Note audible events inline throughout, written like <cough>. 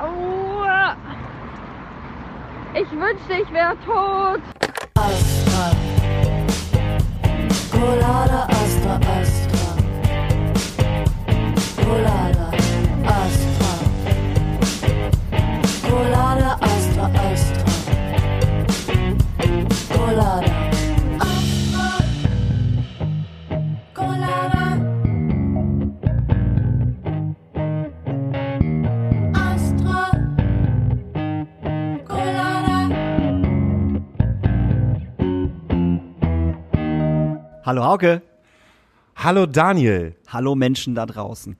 Aua! Ich wünschte, ich wäre tot. Colada Hallo Hauke. Hallo Daniel, Hallo Menschen da draußen.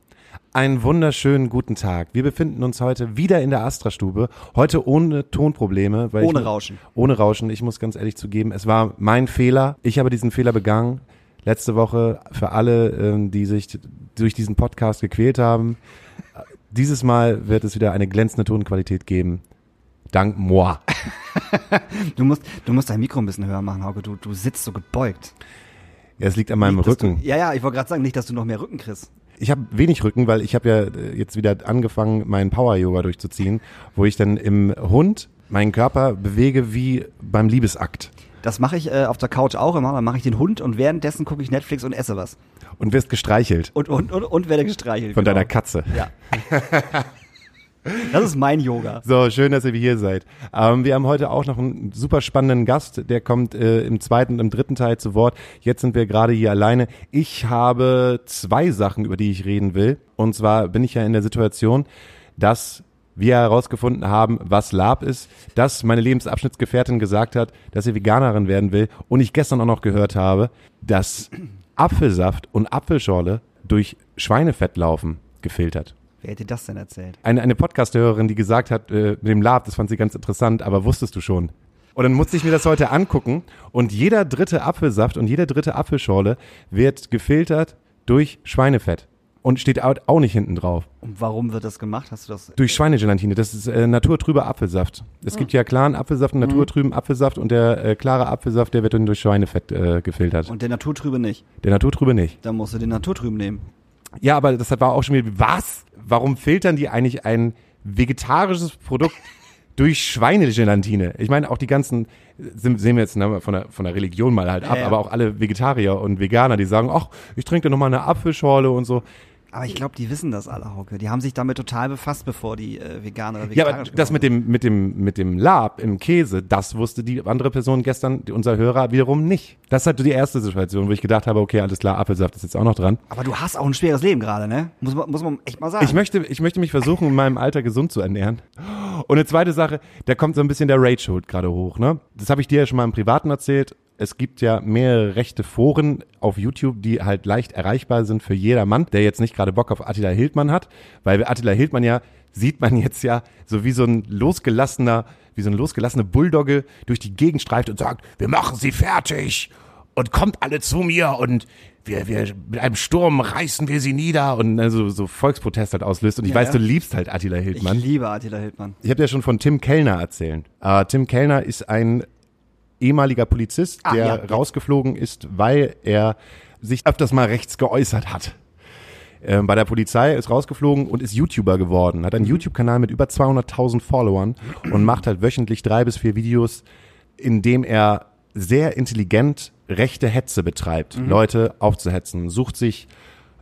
einen wunderschönen guten Tag. Wir befinden uns heute wieder in der Astra-Stube, heute ohne Tonprobleme. Ohne ich, Rauschen. Ohne Rauschen, ich muss ganz ehrlich zugeben, es war mein Fehler. Ich habe diesen Fehler begangen. Letzte Woche für alle, ähm, die sich durch diesen Podcast gequält haben. Dieses Mal wird es wieder eine glänzende Tonqualität geben. Dank moi. <laughs> Du musst, du musst dein Mikro ein bisschen höher machen, Hauke. Du, du sitzt so gebeugt. Ja, es liegt an meinem dass Rücken. Du, ja, ja, ich wollte gerade sagen, nicht, dass du noch mehr Rücken kriegst. Ich habe wenig Rücken, weil ich habe ja äh, jetzt wieder angefangen, meinen Power-Yoga durchzuziehen, wo ich dann im Hund meinen Körper bewege wie beim Liebesakt. Das mache ich äh, auf der Couch auch immer. Dann mache ich den Hund und währenddessen gucke ich Netflix und esse was. Und wirst gestreichelt Und, und, und, und werde gestreichelt. von genau. deiner Katze. Ja. <laughs> Das ist mein Yoga. So, schön, dass ihr hier seid. Ähm, wir haben heute auch noch einen super spannenden Gast, der kommt äh, im zweiten und im dritten Teil zu Wort. Jetzt sind wir gerade hier alleine. Ich habe zwei Sachen, über die ich reden will. Und zwar bin ich ja in der Situation, dass wir herausgefunden haben, was Lab ist, dass meine Lebensabschnittsgefährtin gesagt hat, dass sie Veganerin werden will und ich gestern auch noch gehört habe, dass Apfelsaft und Apfelschorle durch Schweinefett laufen, gefiltert Wer hätte das denn erzählt? eine, eine Podcast-Hörerin, die gesagt hat, äh, mit dem Lab, das fand sie ganz interessant, aber wusstest du schon? Und dann musste ich mir das heute angucken und jeder dritte Apfelsaft und jede dritte Apfelschorle wird gefiltert durch Schweinefett und steht au- auch nicht hinten drauf. Und warum wird das gemacht? Hast du das? Durch Schweinegelatine, das ist äh, naturtrüber Apfelsaft. Es gibt ja klaren Apfelsaft und naturtrüben Apfelsaft und der äh, klare Apfelsaft, der wird dann durch Schweinefett äh, gefiltert. Und der Naturtrübe nicht. der naturtrübe nicht. Dann musst du den Naturtrüben nehmen. Ja, aber das war auch schon wieder, was? Warum filtern die eigentlich ein vegetarisches Produkt <laughs> durch Schweinegelatine? Ich meine, auch die ganzen, sehen wir jetzt ne, von, der, von der Religion mal halt ab, Ja, ja. aber auch alle Vegetarier und Veganer, die sagen, ach, ich trinke nochmal eine Apfelschorle und so. Aber ich glaube, die wissen das alle, Hauke. Die haben sich damit total befasst, bevor die äh, Veganer oder Ja, aber das mit dem, mit dem, mit dem Lab im Käse, das wusste die andere Person gestern, die- unser Hörer, wiederum nicht. Das ist halt die erste Situation, wo ich gedacht habe, okay, alles klar, Apfelsaft ist jetzt auch noch dran. Aber du hast auch ein schweres Leben gerade, ne? Muss man, muss man echt mal sagen. Ich möchte, ich möchte mich versuchen, in meinem Alter gesund zu ernähren. Und eine zweite Sache, da kommt so ein bisschen der Rage-Hood gerade hoch, ne? Das habe ich dir ja schon mal im Privaten erzählt. Es gibt ja mehrere rechte Foren auf YouTube, die halt leicht erreichbar sind für jedermann, der jetzt nicht gerade Bock auf Attila Hildmann hat, weil Attila Hildmann ja, sieht man jetzt ja, so wie so ein losgelassener, wie so ein losgelassene Bulldogge durch die Gegend streift und sagt, wir machen sie fertig und kommt alle zu mir und wir, wir, mit einem Sturm reißen wir sie nieder und also so Volksprotest halt auslöst. Und ich Ja, weiß, ja. du liebst halt Attila ich Hildmann. liebe Attila Hildmann. Ich habe ja schon von Tim Kellner erzählt. Äh, Tim Kellner ist ein ehemaliger Polizist, Ah, der ja, rausgeflogen ist, weil er sich öfters mal rechts geäußert hat. Ähm, bei der Polizei ist rausgeflogen und ist YouTuber geworden. Hat einen Mhm. YouTube-Kanal mit über 200.000 Followern und macht halt wöchentlich drei bis vier Videos, in dem er sehr intelligent rechte Hetze betreibt, Mhm. Leute aufzuhetzen, sucht sich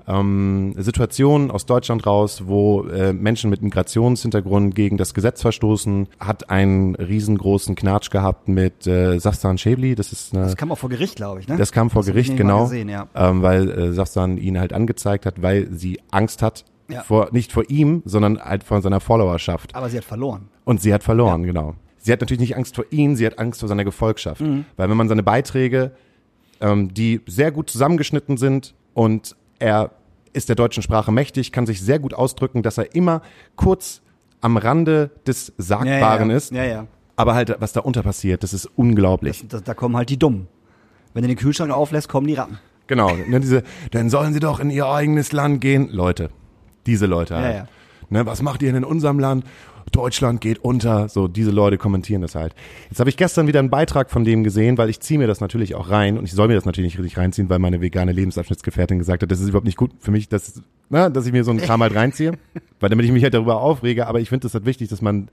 ähm, Situationen aus Deutschland raus, wo äh, Menschen mit Migrationshintergrund gegen das Gesetz verstoßen, hat einen riesengroßen Knatsch gehabt mit äh, Safsan Schäbli, das ist eine, Das kam auch vor Gericht, glaube ich, ne? das kam vor Das Gericht, genau, Gesehen, ja. ähm, weil äh, Safsan ihn halt angezeigt hat, weil sie Angst hat, Ja. vor, nicht vor ihm, sondern halt vor seiner Followerschaft. Aber sie hat verloren. Und sie hat verloren, genau. Sie hat natürlich nicht Angst vor ihm, sie hat Angst vor seiner Gefolgschaft. Mhm. Weil wenn man seine Beiträge, ähm, die sehr gut zusammengeschnitten sind und er ist der deutschen Sprache mächtig, kann sich sehr gut ausdrücken, dass er immer kurz am Rande des Sagbaren ja, ja. ist. Ja, ja. Aber halt, was da unter passiert, das ist unglaublich. Das, da kommen halt die Dummen. Wenn du den Kühlschrank auflässt, kommen die Ratten. Genau. Ne, diese, dann sollen sie doch in ihr eigenes Land gehen. Leute. Diese Leute halt. ja. Ne, was macht ihr denn in unserem Land? Deutschland geht unter. So, diese Leute kommentieren das halt. Jetzt habe ich gestern wieder einen Beitrag von dem gesehen, weil ich ziehe mir das natürlich auch rein und ich soll mir das natürlich nicht richtig reinziehen, weil meine vegane Lebensabschnittsgefährtin gesagt hat, das ist überhaupt nicht gut für mich, dass, na, dass ich mir so einen Kram halt reinziehe, <laughs> weil damit ich mich halt darüber aufrege. Aber ich finde es halt wichtig, dass man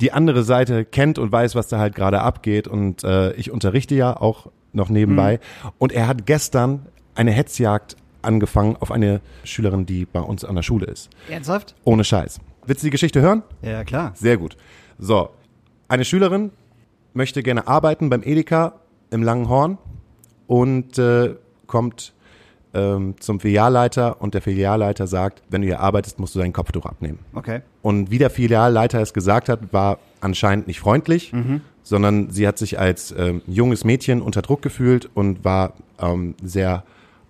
die andere Seite kennt und weiß, was da halt gerade abgeht. Und äh, ich unterrichte ja auch noch nebenbei. Und er hat gestern eine Hetzjagd angefangen auf eine Schülerin, die bei uns an der Schule ist. Ernsthaft? Ohne Scheiß. Willst du die Geschichte hören? Ja, klar. Sehr gut. So, eine Schülerin möchte gerne arbeiten beim Edeka im Langenhorn und äh, kommt ähm, zum Filialleiter und der Filialleiter sagt, wenn du hier arbeitest, musst du dein Kopftuch abnehmen. Okay. Und wie der Filialleiter es gesagt hat, war anscheinend nicht freundlich, sondern sie hat sich als ähm, junges Mädchen unter Druck gefühlt und war ähm, sehr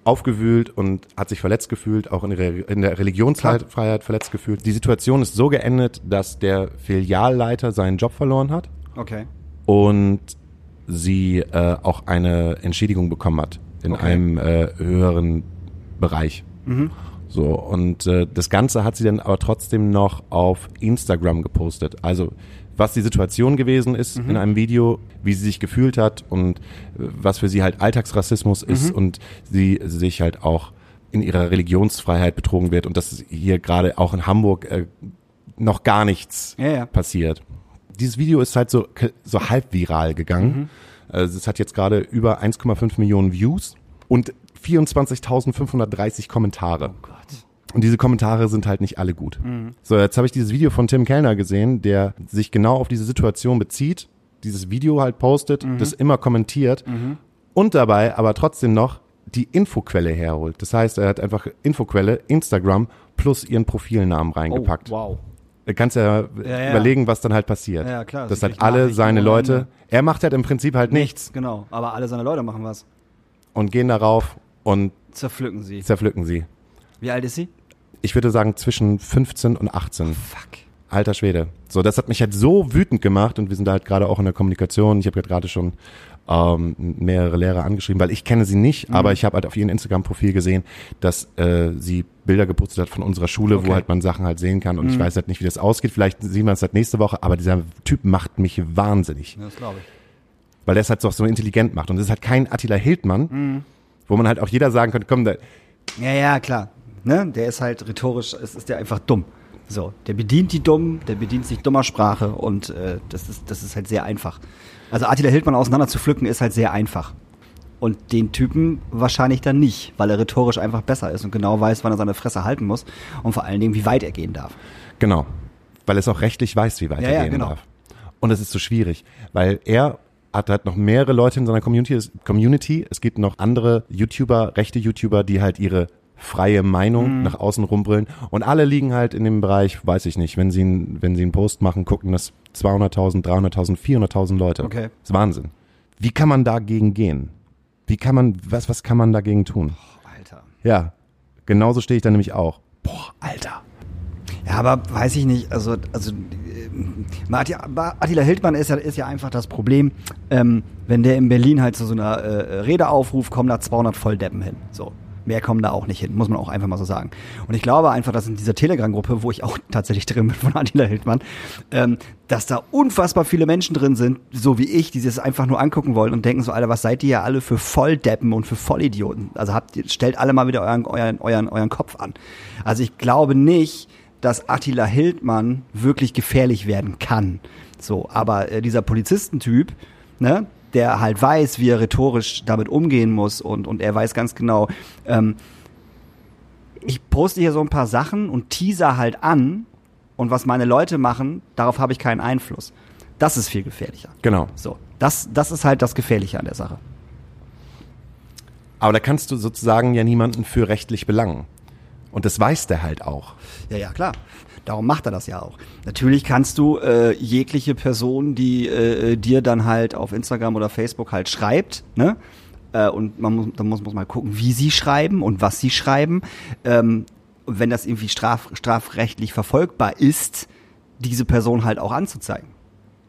aufgewühlt und hat sich verletzt gefühlt, auch in der, in der Religionsfreiheit verletzt gefühlt. Die Situation ist so geendet, dass der Filialleiter seinen Job verloren hat Okay. und sie äh, auch eine Entschädigung bekommen hat in Okay. einem äh, höheren Bereich. So, und äh, das Ganze hat sie dann aber trotzdem noch auf Instagram gepostet. Also, was die Situation gewesen ist in einem Video, wie sie sich gefühlt hat und äh, was für sie halt Alltagsrassismus ist und sie sich halt auch in ihrer Religionsfreiheit betrogen wird und dass hier gerade auch in Hamburg äh, noch gar nichts Ja, ja. passiert. Dieses Video ist halt so, so halb viral gegangen. Also es hat jetzt gerade über 1,5 Millionen Views und 24.530 Kommentare. Gott. Und diese Kommentare sind halt nicht alle gut. So, jetzt habe ich dieses Video von Tim Kellner gesehen, der sich genau auf diese Situation bezieht, dieses Video halt postet, das immer kommentiert und dabei aber trotzdem noch die Infoquelle herholt. Das heißt, er hat einfach Infoquelle, Instagram plus ihren Profilnamen reingepackt. Oh, wow. Du kannst ja, Ja, ja. überlegen, was dann halt passiert. Ja, klar, Dass sie halt alle seine Leute, Ende. er macht halt im Prinzip halt nichts Genau. Aber alle seine Leute machen was. und gehen darauf und Zerpflücken sie. zerpflücken sie. Wie alt ist sie? Ich würde sagen zwischen 15 und 18. Fuck. Alter Schwede. So, das hat mich halt so wütend gemacht und wir sind da halt gerade auch in der Kommunikation. Ich habe gerade schon ähm, mehrere Lehrer angeschrieben, weil ich kenne sie nicht, aber ich habe halt auf ihrem Instagram-Profil gesehen, dass äh, sie Bilder gepostet hat von unserer Schule, Okay. wo halt man Sachen halt sehen kann und ich weiß halt nicht, wie das ausgeht. Vielleicht sehen wir es halt nächste Woche, aber dieser Typ macht mich wahnsinnig, das glaube ich. weil der es halt so, so intelligent macht und das ist halt kein Attila Hildmann, wo man halt auch jeder sagen könnte, komm, da, Ja, ja, klar. Ne? Der ist halt rhetorisch, es ist der einfach dumm. So, der bedient die Dummen, der bedient sich dummer Sprache und äh, das, ist, das ist halt sehr einfach. Also Attila Hildmann auseinander zu pflücken ist halt sehr einfach. Und den Typen wahrscheinlich dann nicht, weil er rhetorisch einfach besser ist und genau weiß, wann er seine Fresse halten muss und vor allen Dingen, wie weit er gehen darf. Genau. Weil es auch rechtlich weiß, wie weit Ja, er ja, gehen genau. darf. Und es ist so schwierig, weil er hat halt noch mehrere Leute in seiner Community. Es gibt noch andere YouTuber, rechte YouTuber, die halt ihre freie Mhm. Meinung nach außen rumbrüllen. Und alle liegen halt in dem Bereich, weiß ich nicht, wenn sie, einen- wenn sie einen Post machen, gucken das 200.000, 300.000, 400.000 Leute. Okay. Das ist Wahnsinn. Wie kann man dagegen gehen? Wie kann man, was, was kann man dagegen tun? Alter. Ja, genauso stehe ich da nämlich auch. Boah, Alter. Ja, aber weiß ich nicht, also, also aber Attila Hildmann ist ja, ist ja einfach das Problem, ähm, wenn der in Berlin halt zu so einer äh, Rede aufruft, kommen da 200 Volldeppen hin. So. Mehr kommen da auch nicht hin, muss man auch einfach mal so sagen. Und ich glaube einfach, dass in dieser Telegram-Gruppe, wo ich auch <laughs> tatsächlich drin bin von Attila Hildmann, ähm, dass da unfassbar viele Menschen drin sind, so wie ich, die sich das einfach nur angucken wollen und denken so, Alter, was seid ihr ja alle für Volldeppen und für Vollidioten? Also habt ihr, stellt alle mal wieder euren, euren, euren, euren Kopf an. Also ich glaube nicht, dass Attila Hildmann wirklich gefährlich werden kann. So, aber äh, dieser Polizistentyp, ne, der halt weiß, wie er rhetorisch damit umgehen muss und, und er weiß ganz genau, ähm, ich poste hier so ein paar Sachen und teaser halt an und was meine Leute machen, darauf habe ich keinen Einfluss. Das ist viel gefährlicher. Genau. So, das, das ist halt das Gefährliche an der Sache. Aber da kannst du sozusagen ja niemanden für rechtlich belangen. Und das weiß der halt auch. Ja, ja, klar. Darum macht er das ja auch. Natürlich kannst du äh, jegliche Person, die äh, dir dann halt auf Instagram oder Facebook halt schreibt, ne? Äh, und man muss, dann muss, muss mal gucken, wie sie schreiben und was sie schreiben. Ähm, wenn das irgendwie straf, strafrechtlich verfolgbar ist, diese Person halt auch anzuzeigen.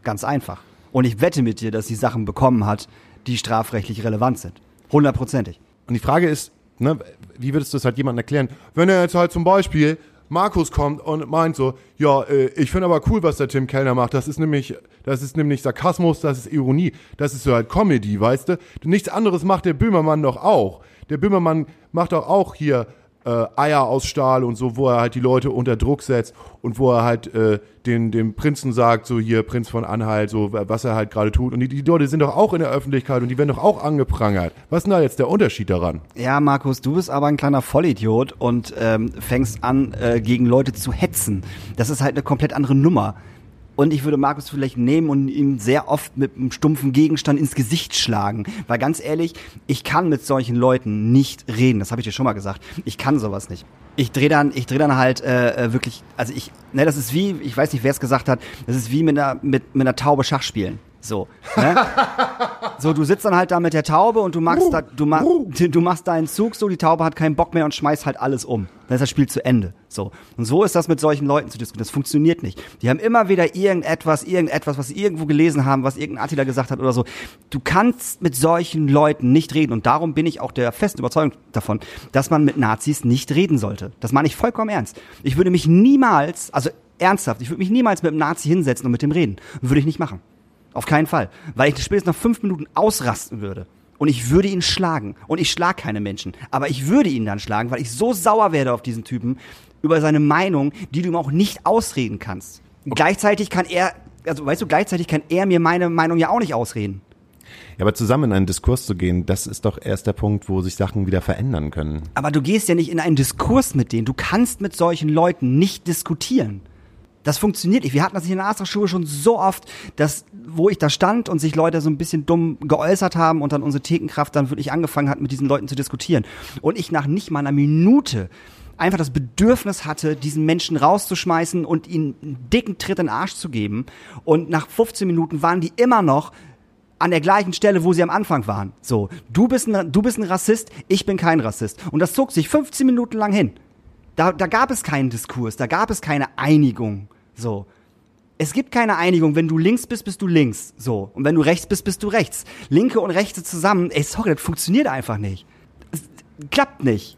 Ganz einfach. Und ich wette mit dir, dass sie Sachen bekommen hat, die strafrechtlich relevant sind. Hundertprozentig. Und die Frage ist, ne, wie würdest du es halt jemandem erklären, wenn er jetzt halt zum Beispiel Markus kommt und meint so, ja, äh, ich finde aber cool, was der Tim Kellner macht. Das ist nämlich, das ist nämlich Sarkasmus, das ist Ironie, das ist so halt Comedy, weißt du? Nichts anderes macht der Böhmermann doch auch. Der Böhmermann macht doch auch hier äh, Eier aus Stahl und so, wo er halt die Leute unter Druck setzt und wo er halt äh, den, dem Prinzen sagt, so hier, Prinz von Anhalt, so was er halt gerade tut. Und die, die Leute sind doch auch in der Öffentlichkeit und die werden doch auch angeprangert. Was ist denn da jetzt der Unterschied daran? Ja, Markus, du bist aber ein kleiner Vollidiot und ähm, fängst an, äh, gegen Leute zu hetzen. Das ist halt eine komplett andere Nummer. Und ich würde Markus vielleicht nehmen und ihm sehr oft mit einem stumpfen Gegenstand ins Gesicht schlagen. Weil ganz ehrlich, ich kann mit solchen Leuten nicht reden. Das habe ich dir schon mal gesagt. Ich kann sowas nicht. Ich drehe dann, ich drehe dann halt äh, äh, wirklich, also ich, ne, das ist wie, ich weiß nicht, wer es gesagt hat, das ist wie mit einer, mit, mit einer Taube Schach spielen. So, ne? <laughs> so, du sitzt dann halt da mit der Taube und du machst, da, du, ma <laughs> du machst deinen Zug so, die Taube hat keinen Bock mehr und schmeißt halt alles um. Dann ist das Spiel zu Ende. So. Und so ist das mit solchen Leuten zu diskutieren. Das funktioniert nicht. Die haben immer wieder irgendetwas, irgendetwas, was sie irgendwo gelesen haben, was irgendein Attila gesagt hat oder so. Du kannst mit solchen Leuten nicht reden. Und darum bin ich auch der festen Überzeugung davon, dass man mit Nazis nicht reden sollte. Das meine ich vollkommen ernst. Ich würde mich niemals, also ernsthaft, ich würde mich niemals mit einem Nazi hinsetzen und mit dem reden. Würde ich nicht machen. Auf keinen Fall. Weil ich spätestens nach fünf Minuten ausrasten würde. Und ich würde ihn schlagen. Und ich schlag keine Menschen. Aber ich würde ihn dann schlagen, weil ich so sauer werde auf diesen Typen über seine Meinung, die du ihm auch nicht ausreden kannst. Gleichzeitig kann er, also weißt du, gleichzeitig kann er mir meine Meinung ja auch nicht ausreden. Ja, aber zusammen in einen Diskurs zu gehen, das ist doch erst der Punkt, wo sich Sachen wieder verändern können. Aber du gehst ja nicht in einen Diskurs mit denen. Du kannst mit solchen Leuten nicht diskutieren. Das funktioniert nicht. Wir hatten das in der Astra-Schule schon so oft, dass, wo ich da stand und sich Leute so ein bisschen dumm geäußert haben und dann unsere Thekenkraft dann wirklich angefangen hat, mit diesen Leuten zu diskutieren. Und ich nach nicht mal einer Minute einfach das Bedürfnis hatte, diesen Menschen rauszuschmeißen und ihnen einen dicken Tritt in den Arsch zu geben. Und nach 15 Minuten waren die immer noch an der gleichen Stelle, wo sie am Anfang waren. So, du bist ein, du bist ein Rassist, ich bin kein Rassist. Und das zog sich 15 Minuten lang hin. Da, da gab es keinen Diskurs, da gab es keine Einigung. So. Es gibt keine Einigung. Wenn du links bist, bist du links. So. Und wenn du rechts bist, bist du rechts. Linke und Rechte zusammen, ey, sorry, das funktioniert einfach nicht. Es klappt nicht.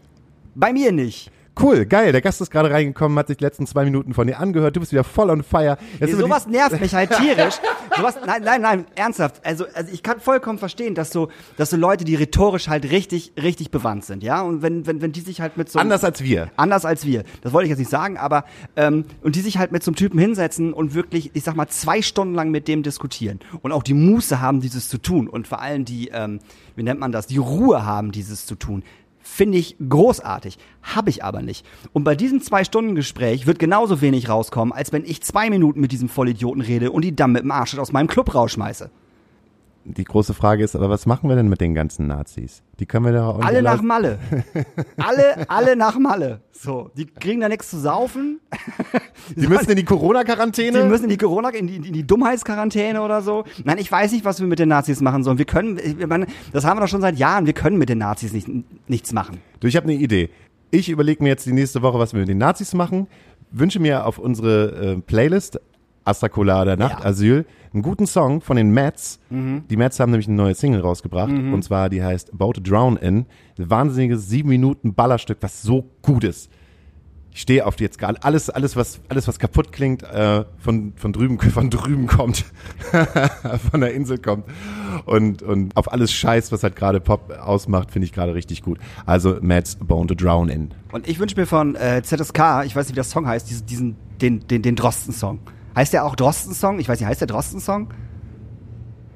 Bei mir nicht. Cool, geil. Der Gast ist gerade reingekommen, hat sich die letzten zwei Minuten von dir angehört. Du bist wieder voll on fire. Jetzt wir sowas nervt mich halt tierisch. <laughs> sowas, nein, nein, nein, ernsthaft. Also, also ich kann vollkommen verstehen, dass so, dass so Leute, die rhetorisch halt richtig, richtig bewandt sind, ja. Und wenn, wenn, wenn die sich halt mit so anders als wir. anders als wir. Das wollte ich jetzt nicht sagen, aber ähm, und die sich halt mit so einem Typen hinsetzen und wirklich, ich sag mal, zwei Stunden lang mit dem diskutieren und auch die Muße haben, dieses zu tun und vor allem die, ähm, wie nennt man das, die Ruhe haben, dieses zu tun. Finde ich großartig. Habe ich aber nicht. Und bei diesem Zwei-Stunden-Gespräch wird genauso wenig rauskommen, als wenn ich zwei Minuten mit diesem Vollidioten rede und die dann mit dem Arsch aus meinem Club rausschmeiße. Die große Frage ist, aber was machen wir denn mit den ganzen Nazis? Die können wir doch auch nicht Alle nach. Malle. <laughs> alle, alle nach Malle. So, die kriegen da nichts zu saufen. <laughs> Die müssen in die Corona-Quarantäne? Die müssen in die Corona, in die, in die Dummheitsquarantäne oder so. Nein, ich weiß nicht, was wir mit den Nazis machen sollen. Wir können, ich meine, das haben wir doch schon seit Jahren. Wir können mit den Nazis nicht, nichts machen. Du, ich habe eine Idee. Ich überlege mir jetzt die nächste Woche, was wir mit den Nazis machen. Wünsche mir auf unsere äh, Playlist Astracola oder Nachtasyl einen guten Song von den Mets. Die Mets haben nämlich eine neue Single rausgebracht und zwar die heißt About to Drown In. Ein wahnsinniges sieben Minuten Ballerstück, was so gut ist. Ich stehe auf die jetzt gerade alles, alles was, alles was kaputt klingt, äh, von von drüben, <laughs> von drüben kommt, <laughs> von der Insel kommt und und auf alles Scheiß, was halt gerade Pop ausmacht, finde ich gerade richtig gut. Also Mets Bone to Drown In. Und ich wünsche mir von äh, ZSK, ich weiß nicht, wie der Song heißt, diesen, diesen den, den, den Drosten-Song. Heißt der auch Drosten-Song? Ich weiß nicht, heißt der Drosten-Song?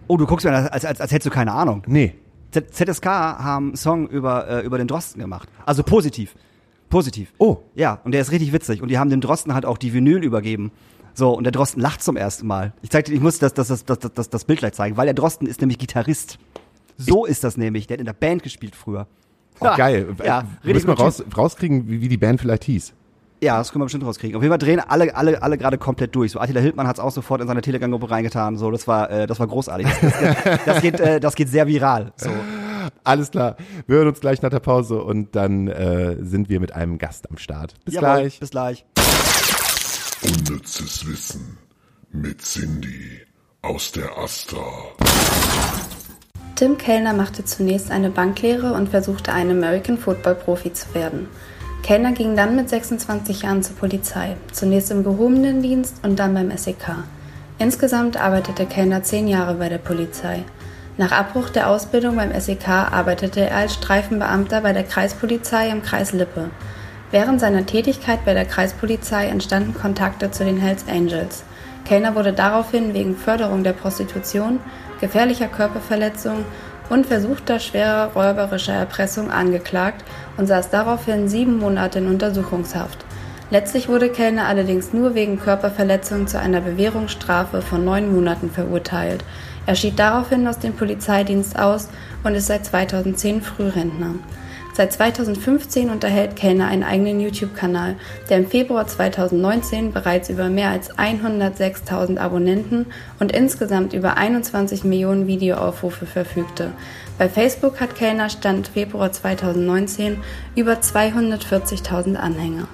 Oh, du guckst mir an, als, als, als hättest du keine Ahnung. Nee, Z ZSK haben einen Song über, äh, über den Drosten gemacht. Also positiv. Positiv. Oh. Ja, und der ist richtig witzig. Und die haben dem Drosten halt auch die Vinyl übergeben. So, und der Drosten lacht zum ersten Mal. Ich zeig dir, ich muss das, das, das, das, das, das Bild gleich zeigen, weil der Drosten ist nämlich Gitarrist. So ist das nämlich. Der hat in der Band gespielt früher. Oh, geil. Ja, Müssen wir raus, rauskriegen, wie, wie die Band vielleicht hieß. Ja, das können wir bestimmt rauskriegen. Auf jeden Fall drehen alle, alle, alle gerade komplett durch. So Attila Hildmann hat es auch sofort in seine Telegram-Gruppe reingetan. So, das war, äh, das war großartig. Das, das, geht, das, geht, äh, das geht sehr viral. So. Alles klar. Wir hören uns gleich nach der Pause und dann äh, sind wir mit einem Gast am Start. Bis Jawohl, gleich. Bis gleich. Unnützes Wissen mit Cindy aus der Astra. Tim Kellner machte zunächst eine Banklehre und versuchte ein American Football Profi zu werden. Kellner ging dann mit 26 Jahren zur Polizei, zunächst im gehobenen Dienst und dann beim SEK. Insgesamt arbeitete Kellner zehn Jahre bei der Polizei. Nach Abbruch der Ausbildung beim SEK arbeitete er als Streifenbeamter bei der Kreispolizei im Kreis Lippe. Während seiner Tätigkeit bei der Kreispolizei entstanden Kontakte zu den Hells Angels. Kellner wurde daraufhin wegen Förderung der Prostitution, gefährlicher Körperverletzung und versuchter schwerer räuberischer Erpressung angeklagt und saß daraufhin sieben Monate in Untersuchungshaft. Letztlich wurde Kellner allerdings nur wegen Körperverletzung zu einer Bewährungsstrafe von neun Monaten verurteilt. Er schied daraufhin aus dem Polizeidienst aus und ist seit 2010 Frührentner. Seit 2015 unterhält Kellner einen eigenen YouTube-Kanal, der im Februar 2019 bereits über mehr als 106.000 Abonnenten und insgesamt über 21 Millionen Videoaufrufe verfügte. Bei Facebook hat Kellner Stand Februar 2019 über 240.000 Anhänger.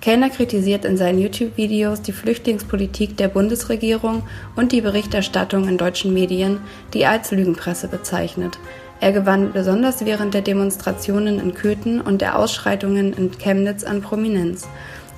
Kellner kritisiert in seinen YouTube-Videos die Flüchtlingspolitik der Bundesregierung und die Berichterstattung in deutschen Medien, die er als Lügenpresse bezeichnet. Er gewann besonders während der Demonstrationen in Köthen und der Ausschreitungen in Chemnitz an Prominenz.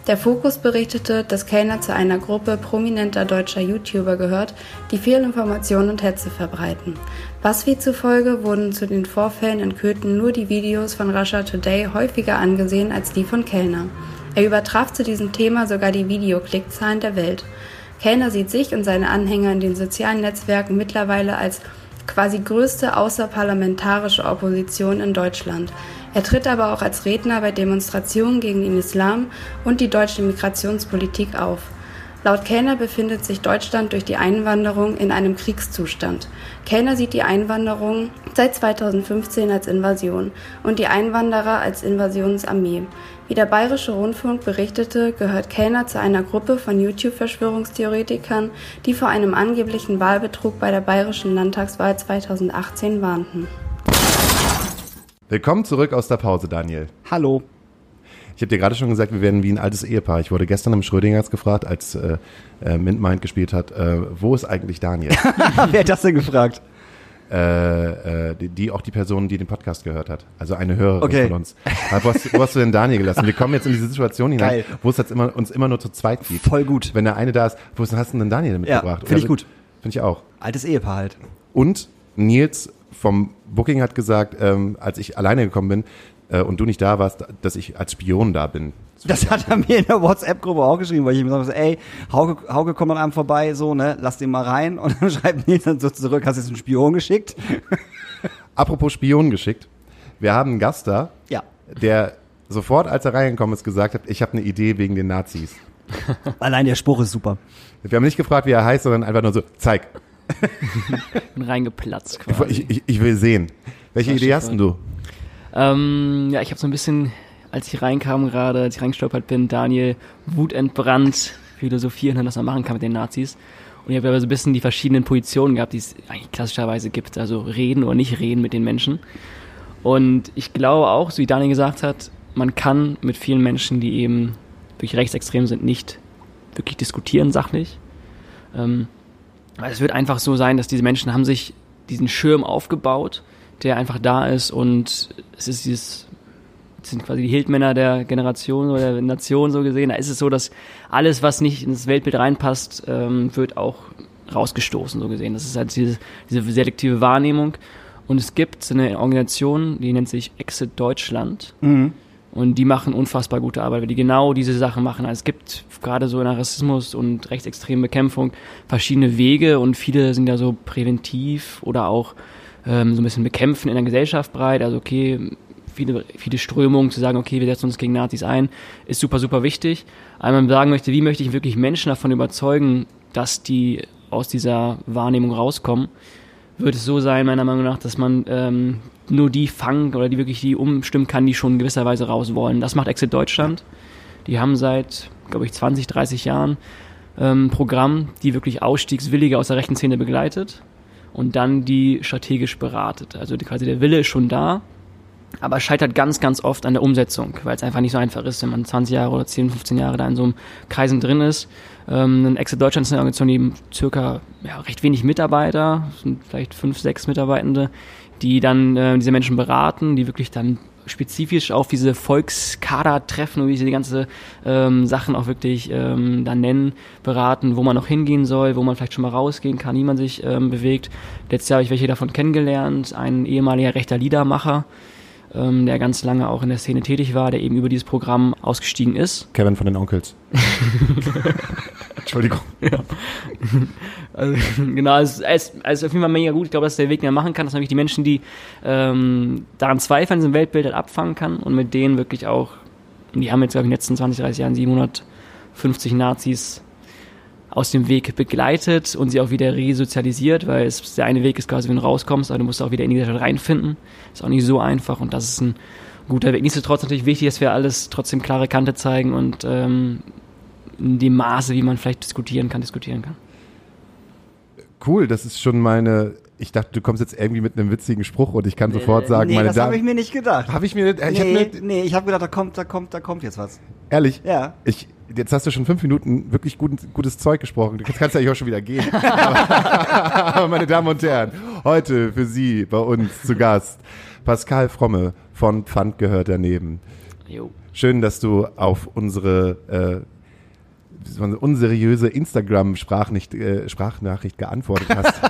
Der Fokus berichtete, dass Kellner zu einer Gruppe prominenter deutscher YouTuber gehört, die Fehlinformationen und Hetze verbreiten. BuzzFeed zufolge wurden zu den Vorfällen in Köthen nur die Videos von Russia Today häufiger angesehen als die von Kellner. Er übertraf zu diesem Thema sogar die Videoklickzahlen der Welt. Kellner sieht sich und seine Anhänger in den sozialen Netzwerken mittlerweile als quasi größte außerparlamentarische Opposition in Deutschland. Er tritt aber auch als Redner bei Demonstrationen gegen den Islam und die deutsche Migrationspolitik auf. Laut Kellner befindet sich Deutschland durch die Einwanderung in einem Kriegszustand. Kellner sieht die Einwanderung seit 2015 als Invasion und die Einwanderer als Invasionsarmee. Wie der Bayerische Rundfunk berichtete, gehört Kellner zu einer Gruppe von YouTube-Verschwörungstheoretikern, die vor einem angeblichen Wahlbetrug bei der bayerischen Landtagswahl 2018 warnten. Willkommen zurück aus der Pause, Daniel. Hallo. Ich habe dir gerade schon gesagt, wir werden wie ein altes Ehepaar. Ich wurde gestern im Schrödingers gefragt, als äh, äh, Mint Mind gespielt hat, äh, wo ist eigentlich Daniel? <laughs> Wer hat das denn gefragt? Äh, äh, die, die auch die Person, die den Podcast gehört hat. Also eine Hörerin Okay. von uns. Aber Wo hast, wo hast du denn Daniel gelassen? Wir kommen jetzt in diese Situation hinein, Geil. wo es jetzt immer, uns immer nur zu zweit gibt. Voll gut. Wenn der eine da ist, wo hast du denn Daniel mitgebracht? find ich gut. Finde ich auch. Altes Ehepaar halt. Und Nils vom Booking hat gesagt, ähm, als ich alleine gekommen bin äh, und du nicht da warst, dass ich als Spion da bin. Das hat er mir in der WhatsApp-Gruppe auch geschrieben, weil ich ihm gesagt habe, ey, Hauke, Hauke kommt an einem vorbei, so, ne, lass den mal rein. Und dann <laughs> schreibt Nils dann so zurück, hast du jetzt einen Spion geschickt? <laughs> Apropos Spion geschickt. Wir haben einen Gast da, Ja. der sofort, als er reingekommen ist, gesagt hat, ich habe eine Idee wegen den Nazis. <laughs> Allein der Spruch ist super. Wir haben nicht gefragt, wie er heißt, sondern einfach nur so, zeig. bin reingeplatzt Ich, quasi. ich, ich, ich will sehen. Welche Idee hast denn du? Ähm, ja, ich habe so ein bisschen, als ich reinkam gerade, als ich reingestolpert bin, Daniel wutentbrannt philosophieren, was man machen kann mit den Nazis. Und ich habe aber so ein bisschen die verschiedenen Positionen gehabt, die es eigentlich klassischerweise gibt. Also reden oder nicht reden mit den Menschen. Und ich glaube auch, so wie Daniel gesagt hat, man kann mit vielen Menschen, die eben durch rechtsextrem sind, nicht wirklich diskutieren sachlich. Ähm, weil es wird einfach so sein, dass diese Menschen haben sich diesen Schirm aufgebaut, der einfach da ist und es ist dieses, sind quasi die Hildmänner der Generation oder der Nation so gesehen. Da ist es so, dass alles, was nicht ins Weltbild reinpasst, ähm, wird auch rausgestoßen so gesehen. Das ist halt diese, diese selektive Wahrnehmung. Und es gibt eine Organisation, die nennt sich Exit Deutschland. Und die machen unfassbar gute Arbeit, weil die genau diese Sachen machen. Also es gibt gerade so in der Rassismus und rechtsextremen Bekämpfung verschiedene Wege und viele sind ja so präventiv oder auch ähm, so ein bisschen bekämpfen in der Gesellschaft breit. Also okay, viele, viele Strömungen zu sagen, okay, wir setzen uns gegen Nazis ein, ist super, super wichtig. Man sagen möchte, wie möchte ich wirklich Menschen davon überzeugen, dass die aus dieser Wahrnehmung rauskommen, wird es so sein, meiner Meinung nach, dass man ähm, nur die fangen oder die wirklich die umstimmen kann, die schon in gewisser Weise raus wollen. Das macht Exit Deutschland. Die haben seit, glaube ich, 20, 30 Jahren ähm, Programm, die wirklich Ausstiegswillige aus der rechten Szene begleitet und dann die strategisch beratet. Also quasi der Wille ist schon da, aber scheitert ganz, ganz oft an der Umsetzung, weil es einfach nicht so einfach ist, wenn man 20 Jahre oder 10, 15 Jahre da in so einem Kreisen drin ist. Ähm, ein Exit Deutschland ist eine Organisation, die eben circa ja, recht wenig Mitarbeiter, sind vielleicht fünf, sechs Mitarbeitende, die dann äh, diese Menschen beraten, die wirklich dann spezifisch auf diese Volkskader-Treffen, wie sie die ganze ähm, Sachen auch wirklich ähm, dann nennen, beraten, wo man noch hingehen soll, wo man vielleicht schon mal rausgehen kann, wie man sich ähm, bewegt. Letztes Jahr habe ich welche davon kennengelernt, ein ehemaliger rechter Liedermacher, ähm, der ganz lange auch in der Szene tätig war, der eben über dieses Programm ausgestiegen ist. Kevin von den Onkels. <laughs> Entschuldigung. Also, genau, es ist, es ist auf jeden Fall mega gut. Ich glaube, das ist der Weg, den man machen kann, dass man wirklich die Menschen, die ähm, daran zweifeln, diesem Weltbild halt abfangen kann und mit denen wirklich auch, die haben jetzt, glaube ich, in den letzten 20, 30 Jahren 750 Nazis aus dem Weg begleitet und sie auch wieder resozialisiert, weil es der eine Weg ist quasi, wenn du rauskommst, aber du musst auch wieder in die Gesellschaft reinfinden. Ist auch nicht so einfach und das ist ein guter Weg. Nichtsdestotrotz natürlich wichtig, dass wir alles trotzdem klare Kante zeigen und ähm, in dem Maße, wie man vielleicht diskutieren kann, diskutieren kann. Cool, das ist schon meine. Ich dachte, du kommst jetzt irgendwie mit einem witzigen Spruch und ich kann sofort sagen, nee, meine das habe Damen. ich mir nicht gedacht. Habe ich mir, ich hab nee, mir, nee, ich habe gedacht, da kommt, da kommt, da kommt jetzt was. Ehrlich, Ja. ich, jetzt hast du schon fünf Minuten wirklich gut, gutes Zeug gesprochen. Jetzt kannst du eigentlich auch schon wieder gehen. aber, <laughs> aber meine Damen und Herren, heute für Sie bei uns zu Gast Pascal Fromme von Pfand gehört daneben. Jo. Schön, dass du auf unsere äh, unseriöse Instagram-Sprachnachricht äh, Sprachnachricht geantwortet hast.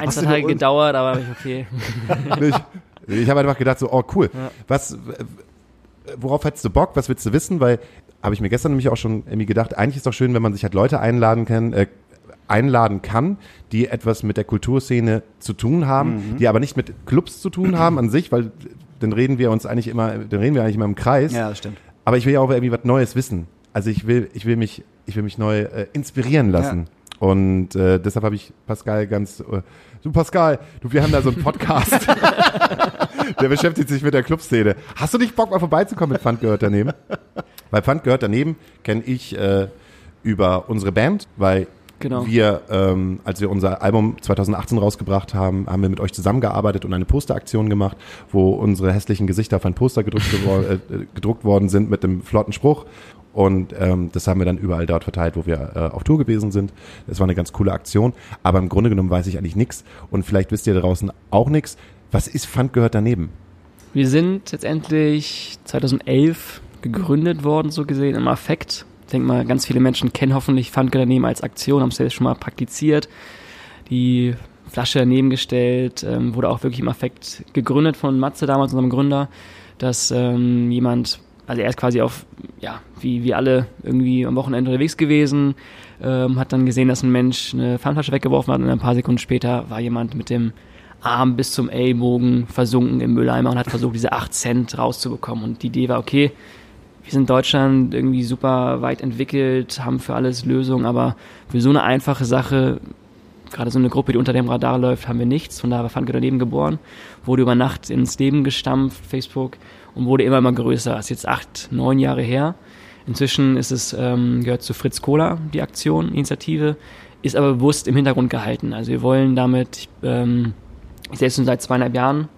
Ein, zwei Tage gedauert, aber okay. <laughs> Nicht? ich habe einfach gedacht so, oh cool. Was, äh, worauf hättest du Bock? Was willst du wissen? Weil habe ich mir gestern nämlich auch schon irgendwie gedacht, eigentlich ist doch schön, wenn man sich halt Leute einladen kann, äh, einladen kann, die etwas mit der Kulturszene zu tun haben, die aber nicht mit Clubs zu tun <clears throat> haben an sich, weil dann reden wir uns eigentlich immer, dann reden wir eigentlich immer im Kreis. Ja, das stimmt. Aber ich will ja auch irgendwie was Neues wissen. Also ich will, ich will mich, ich will mich neu äh, inspirieren lassen. Und äh, deshalb habe ich Pascal ganz, äh, du Pascal, du, wir haben da so einen Podcast, <laughs> der beschäftigt sich mit der Clubszene. Hast du nicht Bock mal vorbeizukommen mit Pfand gehört daneben? Weil Pfand gehört daneben kenne ich äh, über unsere Band, weil Genau. wir, ähm, als wir unser Album 2018 rausgebracht haben, haben wir mit euch zusammengearbeitet und eine Posteraktion gemacht, wo unsere hässlichen Gesichter auf ein Poster gedruckt, <laughs> äh, gedruckt worden sind mit dem flotten Spruch. Und ähm, das haben wir dann überall dort verteilt, wo wir äh, auf Tour gewesen sind. Das war eine ganz coole Aktion. Aber im Grunde genommen weiß ich eigentlich nichts. Und vielleicht wisst ihr draußen auch nichts. Was ist Pfand gehört daneben? Wir sind letztendlich 2011 gegründet worden, so gesehen, im Affekt. Ich denke mal, ganz viele Menschen kennen hoffentlich Pfandgeld daneben als Aktion, haben es selbst schon mal praktiziert. Die Flasche daneben gestellt, ähm, wurde auch wirklich im Affekt gegründet von Matze damals, unserem Gründer, dass ähm, jemand, also er ist quasi auf, ja, wie wir alle irgendwie am Wochenende unterwegs gewesen, ähm, hat dann gesehen, dass ein Mensch eine Pfandflasche weggeworfen hat und ein paar Sekunden später war jemand mit dem Arm bis zum Ellbogen versunken im Mülleimer und hat versucht, diese 8 Cent rauszubekommen. Und die Idee war, okay, wir sind in Deutschland irgendwie super weit entwickelt, haben für alles Lösungen, aber für so eine einfache Sache, gerade so eine Gruppe, die unter dem Radar läuft, haben wir nichts. Von daher war Funke daneben geboren, wurde über Nacht ins Leben gestampft, Facebook, und wurde immer, immer größer. Das ist jetzt acht, neun Jahre her. Inzwischen ist es, ähm, gehört zu Fritz Kohler, die Aktion, Initiative, ist aber bewusst im Hintergrund gehalten. Also wir wollen damit, ich, ähm, ich selbst schon seit zweieinhalb Jahren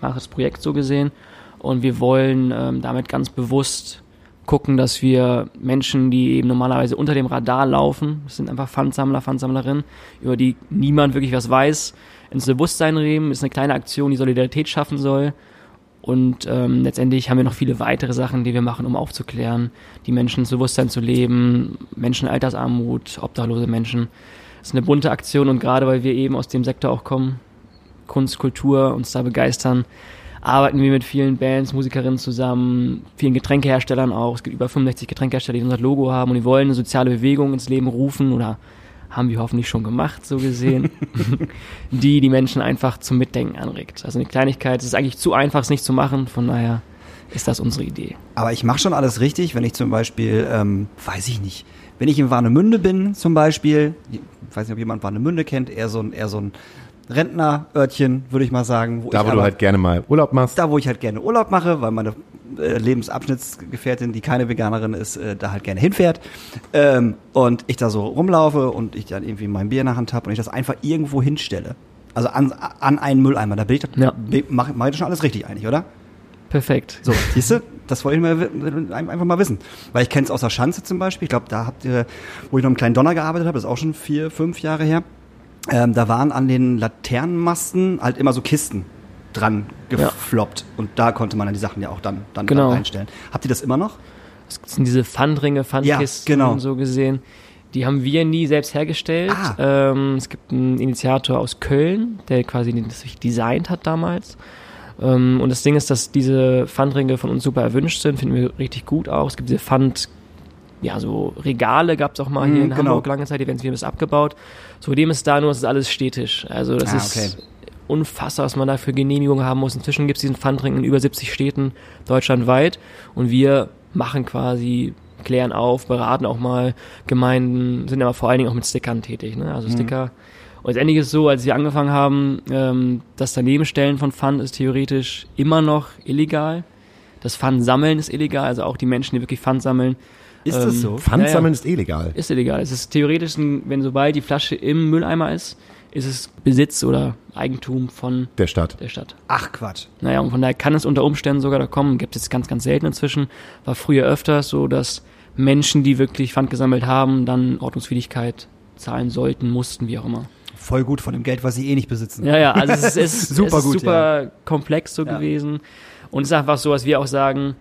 mache das Projekt so gesehen und wir wollen ähm, damit ganz bewusst gucken, dass wir Menschen, die eben normalerweise unter dem Radar laufen, das sind einfach Pfandsammler, Pfandsammlerinnen, über die niemand wirklich was weiß, ins Bewusstsein reden, ist eine kleine Aktion, die Solidarität schaffen soll. Und ähm, letztendlich haben wir noch viele weitere Sachen, die wir machen, um aufzuklären, die Menschen ins Bewusstsein zu leben, Menschen Altersarmut, obdachlose Menschen. Das ist eine bunte Aktion und gerade weil wir eben aus dem Sektor auch kommen, Kunst, Kultur, uns da begeistern, arbeiten wir mit vielen Bands, Musikerinnen zusammen, vielen Getränkeherstellern auch. Es gibt über 65 Getränkehersteller, die unser Logo haben und die wollen eine soziale Bewegung ins Leben rufen oder haben wir hoffentlich schon gemacht, so gesehen, <laughs> die die Menschen einfach zum Mitdenken anregt. Also eine Kleinigkeit, es ist eigentlich zu einfach, es nicht zu machen, von daher ist das unsere Idee. Aber ich mache schon alles richtig, wenn ich zum Beispiel, ähm, weiß ich nicht, wenn ich in Warnemünde bin zum Beispiel, ich weiß nicht, ob jemand Warnemünde kennt, eher so ein, eher so ein Rentnerörtchen, würde ich mal sagen. Wo Da, ich wo du aber- halt gerne mal Urlaub machst. da, wo ich halt gerne Urlaub mache, weil meine äh, Lebensabschnittsgefährtin, die keine Veganerin ist, äh, da halt gerne hinfährt. Ähm, und ich da so rumlaufe und ich dann irgendwie mein Bier in der Hand habe und ich das einfach irgendwo hinstelle. Also an, an einen Mülleimer. Da bin ich, Ja. mache mach ich das schon alles richtig eigentlich, oder? Perfekt. So, siehst du? Das wollte ich mal, einfach mal wissen. Weil ich kenne es aus der Schanze zum Beispiel. Ich glaube, da habt ihr, wo ich noch im kleinen Donner gearbeitet habe, das ist auch schon vier, fünf Jahre her. Ähm, da waren an den Laternenmasten halt immer so Kisten dran gefloppt. Und da konnte man dann die Sachen ja auch dann, dann, Genau. dann reinstellen. Habt ihr das immer noch? Das sind diese Pfandringe, Pfandkisten, Ja, genau. so gesehen. Die haben wir nie selbst hergestellt. Ah. Ähm, es gibt einen Initiator aus Köln, der quasi das sich designt hat damals. Ähm, und das Ding ist, dass diese Pfandringe von uns super erwünscht sind, finden wir richtig gut auch. Es gibt diese Pfand, ja, so Regale gab es auch mal hier Mhm, in genau. Hamburg lange Zeit, die werden bisschen abgebaut. Das Problem ist da nur, es ist alles städtisch. Also das Ah, ist okay. unfassbar, was man da für Genehmigungen haben muss. Inzwischen gibt es diesen Pfandring in über 70 Städten deutschlandweit und wir machen quasi, klären auf, beraten auch mal Gemeinden, sind aber vor allen Dingen auch mit Stickern tätig. Ne? Mhm. Also Sticker. Und letztendlich ist es so, als wir angefangen haben, ähm, das Danebenstellen von Pfand ist theoretisch immer noch illegal. Das Pfand sammeln ist illegal, also auch die Menschen, die wirklich Pfand sammeln, Ist Ähm, das so? Pfand Ja, ja. sammeln ist illegal. ist illegal. Es ist theoretisch, wenn sobald die Flasche im Mülleimer ist, ist es Besitz oder Eigentum von Der Stadt. der Stadt. Ach Quatsch. Naja, und von daher kann es unter Umständen sogar da kommen, gibt es jetzt ganz, ganz selten inzwischen, war früher öfters so, dass Menschen, die wirklich Pfand gesammelt haben, dann Ordnungswidrigkeit zahlen sollten, mussten, wie auch immer. Voll gut von dem Geld, was sie eh nicht besitzen. Ja, ja, also es ist, es <laughs> ist Super es ist gut, super komplex so Ja. gewesen. Und es ist einfach so, dass wir auch sagen,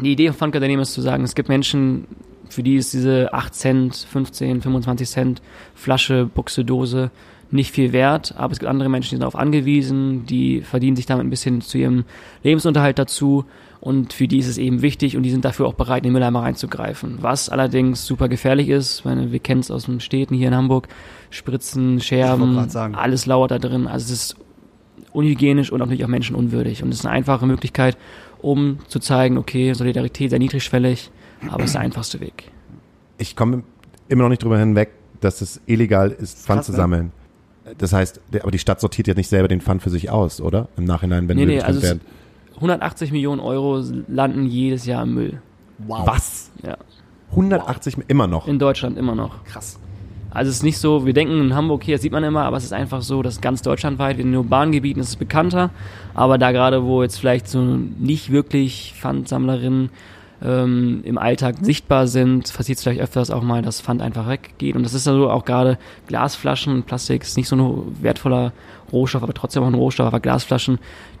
die Idee von Pfandunternehmen ist zu sagen, es gibt Menschen, für die ist diese 8 Cent, 15, 25 Cent Flasche, Buchse, Dose nicht viel wert, aber es gibt andere Menschen, die sind darauf angewiesen, die verdienen sich damit ein bisschen zu ihrem Lebensunterhalt dazu und für die ist es eben wichtig und die sind dafür auch bereit, in den Mülleimer reinzugreifen. Was allerdings super gefährlich ist, ich meine, wir kennen es aus den Städten hier in Hamburg, Spritzen, Scherben, alles lauert da drin. Also es ist unhygienisch und auch natürlich auch menschenunwürdig. Und es ist eine einfache Möglichkeit, um zu zeigen, okay, Solidarität sehr niedrigschwellig, aber es ist der einfachste Weg. Ich komme immer noch nicht drüber hinweg, dass es illegal ist, Pfand zu ne? sammeln. Das heißt, aber die Stadt sortiert ja nicht selber den Pfand für sich aus, oder? Im Nachhinein, wenn Nee, Müll nee, also werden. 180 Millionen Euro landen jedes Jahr im Müll. Wow. Was? Ja, 180 immer noch. in Deutschland immer noch. Krass. Also es ist nicht so, wir denken in Hamburg, okay, das sieht man immer, aber es ist einfach so, dass ganz deutschlandweit, in den urbanen Gebieten ist es bekannter, aber da gerade, wo jetzt vielleicht so nicht wirklich Pfandsammlerinnen ähm, im Alltag sichtbar sind, passiert es vielleicht öfters auch mal, dass Pfand einfach weggeht. Und das ist also auch gerade Glasflaschen, Plastik ist nicht so ein wertvoller Rohstoff, aber trotzdem auch ein Rohstoff, aber Glasflaschen,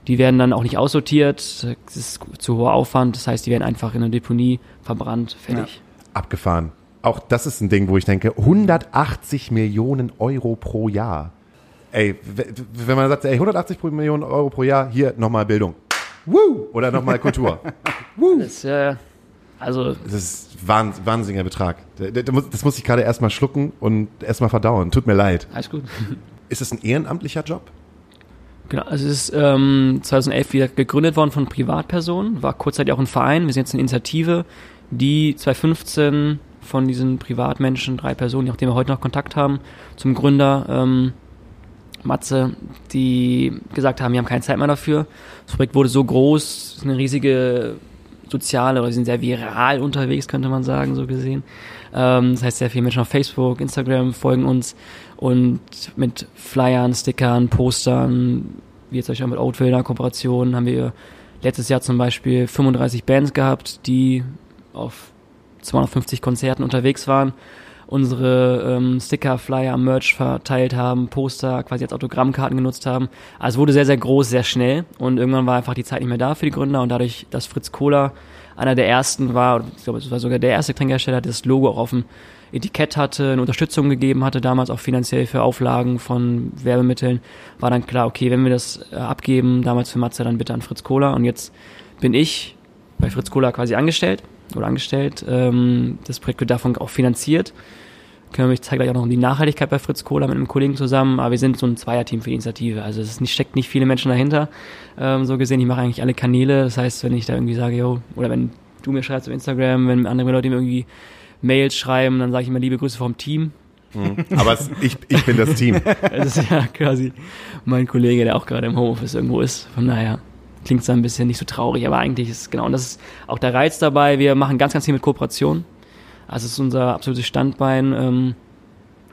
die werden dann auch nicht aussortiert, es ist zu hoher Aufwand, das heißt, die werden einfach in der Deponie verbrannt, fertig. Abgefahren. Auch das ist ein Ding, wo ich denke, 180 Millionen Euro pro Jahr. Ey, wenn man sagt, ey, 180 pro Millionen Euro pro Jahr, hier nochmal Bildung. Woo! Oder nochmal Kultur. <laughs> Das, äh, also Das ist wahn, wahnsinniger Betrag. Das muss ich gerade erstmal schlucken und erstmal verdauen. Tut mir leid. alles gut. <laughs> Ist es ein ehrenamtlicher Job? Genau, also es ist ähm, 2011 wieder gegründet worden von Privatpersonen, war kurzzeitig auch ein Verein. Wir sind jetzt eine Initiative, die 2015 von diesen Privatmenschen, drei Personen, nach denen wir heute noch Kontakt haben, zum Gründer ähm, Matze, die gesagt haben, wir haben keine Zeit mehr dafür. Das Projekt wurde so groß, ist eine riesige soziale, oder sie sind sehr viral unterwegs, könnte man sagen, so gesehen. Ähm, das heißt, sehr viele Menschen auf Facebook, Instagram folgen uns und mit Flyern, Stickern, Postern, wie jetzt auch mit Outfielder Kooperation, haben wir letztes Jahr zum Beispiel 35 Bands gehabt, die auf 250 Konzerten unterwegs waren, unsere ähm, Sticker, Flyer, Merch verteilt haben, Poster quasi als Autogrammkarten genutzt haben. Also es wurde sehr, sehr groß, sehr schnell und irgendwann war einfach die Zeit nicht mehr da für die Gründer und dadurch, dass Fritz Kohler einer der ersten war, ich glaube, es war sogar der erste Getränkehersteller, der das Logo auch auf dem Etikett hatte, eine Unterstützung gegeben hatte, damals auch finanziell für Auflagen von Werbemitteln, war dann klar, okay, wenn wir das äh, abgeben, damals für Matze, dann bitte an Fritz Kohler und jetzt bin ich bei Fritz Kohler quasi angestellt oder angestellt. Ähm, das Projekt wird davon auch finanziert. Können wir- Ich zeige gleich auch noch um die Nachhaltigkeit bei Fritz Kohler mit einem Kollegen zusammen, aber wir sind so ein Zweierteam für die Initiative. Also es nicht, steckt nicht viele Menschen dahinter. Ähm, so gesehen, ich mache eigentlich alle Kanäle. Das heißt, wenn ich da irgendwie sage, yo, oder wenn du mir schreibst auf Instagram, wenn andere Leute mir irgendwie Mails schreiben, dann sage ich immer liebe Grüße vom Team. Aber es, ich, ich bin das Team. <laughs> Das ist ja quasi mein Kollege, der auch gerade im Homeoffice irgendwo ist. Von daher klingt es ein bisschen nicht so traurig, aber eigentlich ist es genau. Und das ist auch der Reiz dabei. Wir machen ganz, ganz viel mit Kooperation. Also es ist unser absolutes Standbein. Ähm,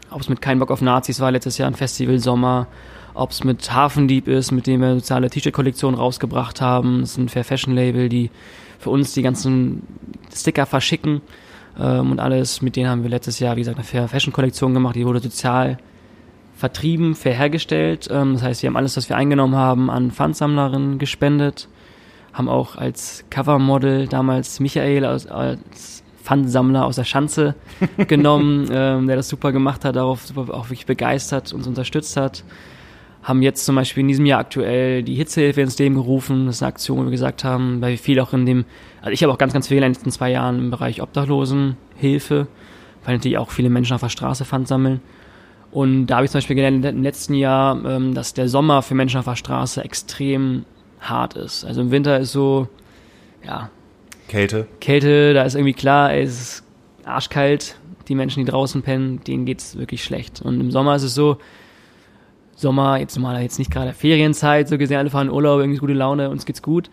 ob es mit Kein Bock auf Nazis war letztes Jahr ein Festival Sommer, ob es mit Hafendieb ist, mit dem wir soziale T-Shirt-Kollektion rausgebracht haben. Das ist ein Fair Fashion Label, die für uns die ganzen Sticker verschicken ähm, und alles. Mit denen haben wir letztes Jahr, wie gesagt, eine Fair Fashion Kollektion gemacht. Die wurde sozial vertrieben, fair hergestellt. Ähm, das heißt, wir haben alles, was wir eingenommen haben, an Pfandsammlerinnen gespendet. Haben auch als Covermodel damals Michael als, als Pfandsammler aus der Schanze <laughs> genommen, ähm, der das super gemacht hat, darauf super auch wirklich begeistert, uns unterstützt hat. Haben jetzt zum Beispiel in diesem Jahr aktuell die Hitzehilfe ins Leben gerufen. Das ist eine Aktion, wo wir gesagt haben, weil wir viel auch in dem, also ich habe auch ganz, ganz viel in den letzten zwei Jahren im Bereich Obdachlosenhilfe, weil natürlich auch viele Menschen auf der Straße Pfand sammeln. Und da habe ich zum Beispiel gelernt im letzten Jahr, ähm, dass der Sommer für Menschen auf der Straße extrem hart ist. Also im Winter ist so, ja, Kälte. Kälte, da ist irgendwie klar, ey, es ist arschkalt. Die Menschen, die draußen pennen, denen geht's wirklich schlecht. Und im Sommer ist es so, Sommer, jetzt mal jetzt nicht gerade Ferienzeit, so gesehen, alle fahren Urlaub, irgendwie ist gute Laune, uns geht's gut.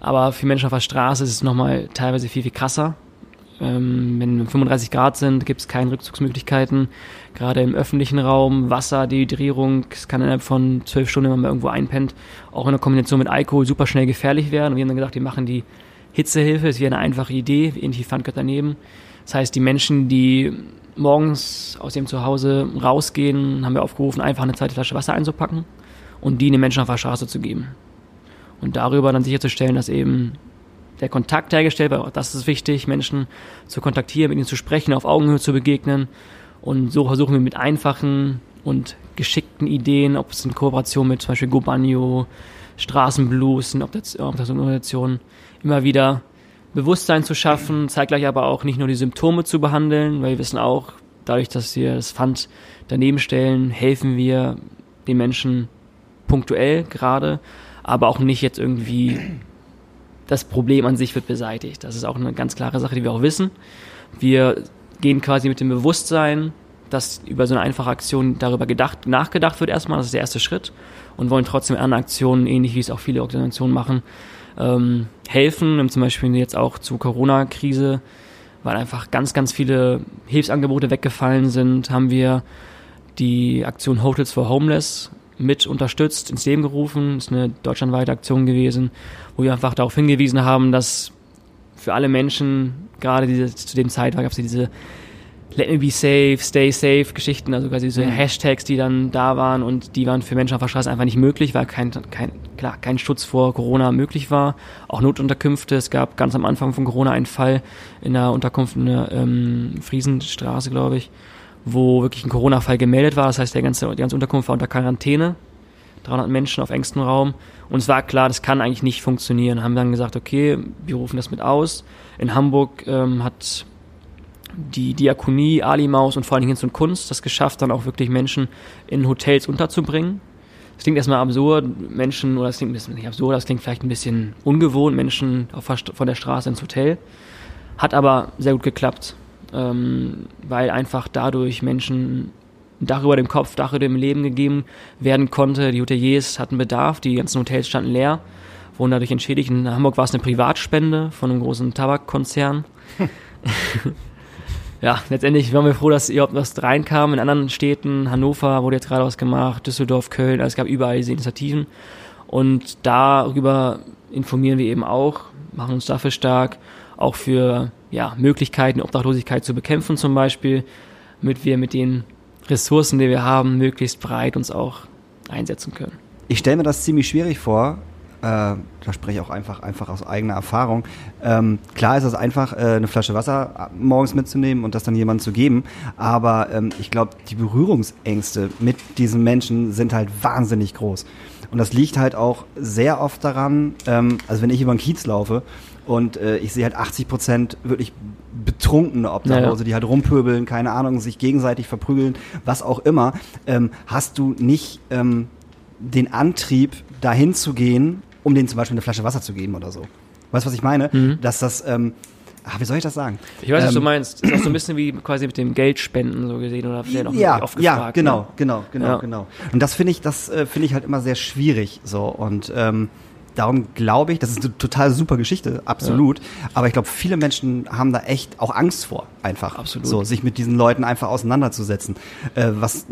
Aber für Menschen auf der Straße ist es nochmal teilweise viel, viel krasser. Ähm, wenn 35 Grad sind, gibt's keine Rückzugsmöglichkeiten. Gerade im öffentlichen Raum, Wasser, Dehydrierung, es kann innerhalb von zwölf Stunden, wenn man irgendwo einpennt, auch in der Kombination mit Alkohol super schnell gefährlich werden. Und wir haben dann gedacht, wir machen die Hitzehilfe, es wäre eine einfache Idee, ähnlich wie Pfandgott daneben. Das heißt, die Menschen, die morgens aus ihrem Zuhause rausgehen, haben wir aufgerufen, einfach eine zweite Flasche Wasser einzupacken und die den Menschen auf der Straße zu geben. Und darüber dann sicherzustellen, dass eben der Kontakt hergestellt wird, auch das ist wichtig, Menschen zu kontaktieren, mit ihnen zu sprechen, auf Augenhöhe zu begegnen. Und so versuchen wir mit einfachen und geschickten Ideen, ob es in Kooperation mit zum Beispiel Gobanio, Straßenblues, eine Organisation, immer wieder Bewusstsein zu schaffen, zeitgleich aber auch nicht nur die Symptome zu behandeln, weil wir wissen auch, dadurch, dass wir das Pfand daneben stellen, helfen wir den Menschen punktuell gerade, aber auch nicht jetzt irgendwie das Problem an sich wird beseitigt. Das ist auch eine ganz klare Sache, die wir auch wissen. Wir gehen quasi mit dem Bewusstsein, dass über so eine einfache Aktion darüber gedacht, nachgedacht wird erstmal, das ist der erste Schritt und wollen trotzdem anderen Aktionen, ähnlich wie es auch viele Organisationen machen, ähm, helfen. Zum Beispiel jetzt auch zur Corona-Krise, weil einfach ganz, ganz viele Hilfsangebote weggefallen sind, haben wir die Aktion Hotels for Homeless mit unterstützt, ins Leben gerufen. Das ist eine deutschlandweite Aktion gewesen, wo wir einfach darauf hingewiesen haben, dass für alle Menschen, gerade diese, zu dem Zeit gab es diese Let me be safe, stay safe Geschichten, also quasi diese Hashtags, die dann da waren und die waren für Menschen auf der Straße einfach nicht möglich, weil kein, kein, klar, kein Schutz vor Corona möglich war. Auch Notunterkünfte, es gab ganz am Anfang von Corona einen Fall in der Unterkunft in der ähm, Friesenstraße, glaube ich, wo wirklich ein Corona-Fall gemeldet war. Das heißt, der ganze, die ganze Unterkunft war unter Quarantäne. 300 Menschen auf engstem Raum. Und es war klar, das kann eigentlich nicht funktionieren. Haben dann gesagt, okay, wir rufen das mit aus. In Hamburg ähm, hat die Diakonie, Ali Maus und vor allen Dingen Hinz und Kunst das geschafft, dann auch wirklich Menschen in Hotels unterzubringen. Das klingt erstmal absurd, Menschen, oder das klingt ein bisschen nicht absurd, das klingt vielleicht ein bisschen ungewohnt, Menschen auf von der Straße ins Hotel. Hat aber sehr gut geklappt, ähm, weil einfach dadurch Menschen ein Dach über dem Kopf, Dach über dem Leben gegeben werden konnte. Die Hoteliers hatten Bedarf, die ganzen Hotels standen leer, wurden dadurch entschädigt. In Hamburg war es eine Privatspende von einem großen Tabakkonzern. <laughs> ja, letztendlich waren wir froh, dass überhaupt was reinkam. In anderen Städten, Hannover wurde jetzt gerade was gemacht, Düsseldorf, Köln, also es gab überall diese Initiativen. Und darüber informieren wir eben auch, machen uns dafür stark, auch für ja, Möglichkeiten, Obdachlosigkeit zu bekämpfen zum Beispiel, damit wir mit den Ressourcen, die wir haben, möglichst breit uns auch einsetzen können. Ich stelle mir das ziemlich schwierig vor. Äh, da spreche ich auch einfach, einfach aus eigener Erfahrung. Ähm, klar ist es einfach, äh, eine Flasche Wasser morgens mitzunehmen und das dann jemandem zu geben. Aber ähm, ich glaube, die Berührungsängste mit diesen Menschen sind halt wahnsinnig groß. Und das liegt halt auch sehr oft daran, ähm, also wenn ich über den Kiez laufe und äh, ich sehe halt 80 Prozent wirklich betrunkene Obdachlose, Ja, ja. die halt rumpöbeln, keine Ahnung, sich gegenseitig verprügeln, was auch immer, ähm, hast du nicht ähm, den Antrieb, dahin zu gehen, um denen zum Beispiel eine Flasche Wasser zu geben oder so. Weißt du, was ich meine? Dass das, ähm, ah, wie soll ich das sagen? Ich weiß, was du Ähm, meinst. Ist auch so ein bisschen wie quasi mit dem Geldspenden so gesehen oder vielleicht auch ja, oft ja, gefragt, genau, ne? genau, genau, Ja. genau. Und das finde ich, das äh, finde ich halt immer sehr schwierig so und ähm, darum glaube ich, das ist eine total super Geschichte, absolut. Aber ich glaube, viele Menschen haben da echt auch Angst vor, einfach. Absolut. So, sich mit diesen Leuten einfach auseinanderzusetzen. Äh, was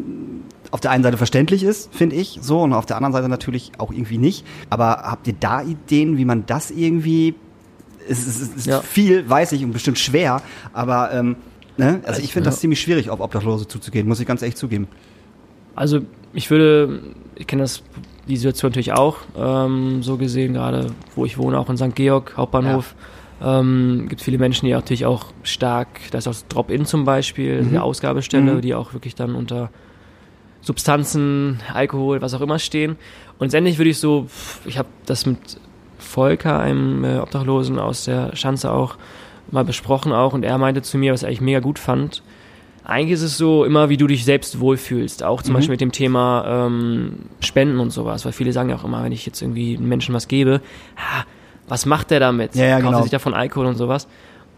auf der einen Seite verständlich ist, finde ich, so, und auf der anderen Seite natürlich auch irgendwie nicht. Aber habt ihr da Ideen, wie man das irgendwie es ist, es ist Ja. viel, weiß ich, und bestimmt schwer, aber ähm, ne? also ich finde das ziemlich schwierig, auf Obdachlose zuzugehen, muss ich ganz ehrlich zugeben. Also ich würde, ich kenne das die Situation natürlich auch, ähm, so gesehen, gerade wo ich wohne, auch in St. Georg, Hauptbahnhof. Ähm, gibt viele Menschen, die natürlich auch stark, da ist auch das Drop-In zum Beispiel, Mhm. die Ausgabestelle, Mhm. die auch wirklich dann unter Substanzen, Alkohol, was auch immer stehen. Und letztendlich würde ich so, ich habe das mit Volker, einem äh, Obdachlosen aus der Schanze auch mal besprochen auch und er meinte zu mir, was er eigentlich mega gut fand. Eigentlich ist es so immer, wie du dich selbst wohlfühlst, auch zum Mhm. Beispiel mit dem Thema ähm, Spenden und sowas, weil viele sagen ja auch immer, wenn ich jetzt irgendwie einem Menschen was gebe, ha, was macht der damit? Ja, ja, Kauft genau. er sich davon Alkohol und sowas?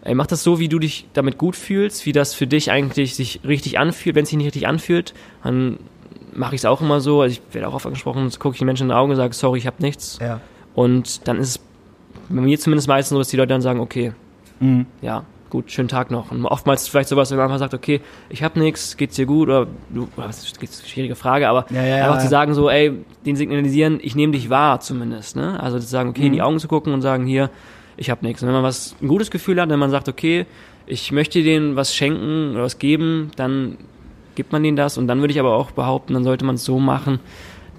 Ey, mach das so, wie du dich damit gut fühlst, wie das für dich eigentlich sich richtig anfühlt. Wenn es sich nicht richtig anfühlt, dann mache ich es auch immer so. Also ich werde auch oft angesprochen, gucke ich den Menschen in die Augen und sage, sorry, ich habe nichts. Ja. Und dann ist es bei mir zumindest meistens so, dass die Leute dann sagen, okay, Mhm. ja, gut, schönen Tag noch. Und oftmals vielleicht sowas, wenn man einfach sagt, okay, ich habe nichts, geht's dir gut oder du, das ist eine schwierige Frage, aber Ja, ja, einfach ja. zu sagen so, ey, den signalisieren, ich nehme dich wahr zumindest, ne? Also zu sagen, okay, in Mhm. die Augen zu gucken und sagen, hier, ich habe nichts. Und wenn man was ein gutes Gefühl hat, wenn man sagt, okay, ich möchte denen was schenken oder was geben, dann gibt man denen das und dann würde ich aber auch behaupten, dann sollte man es so machen,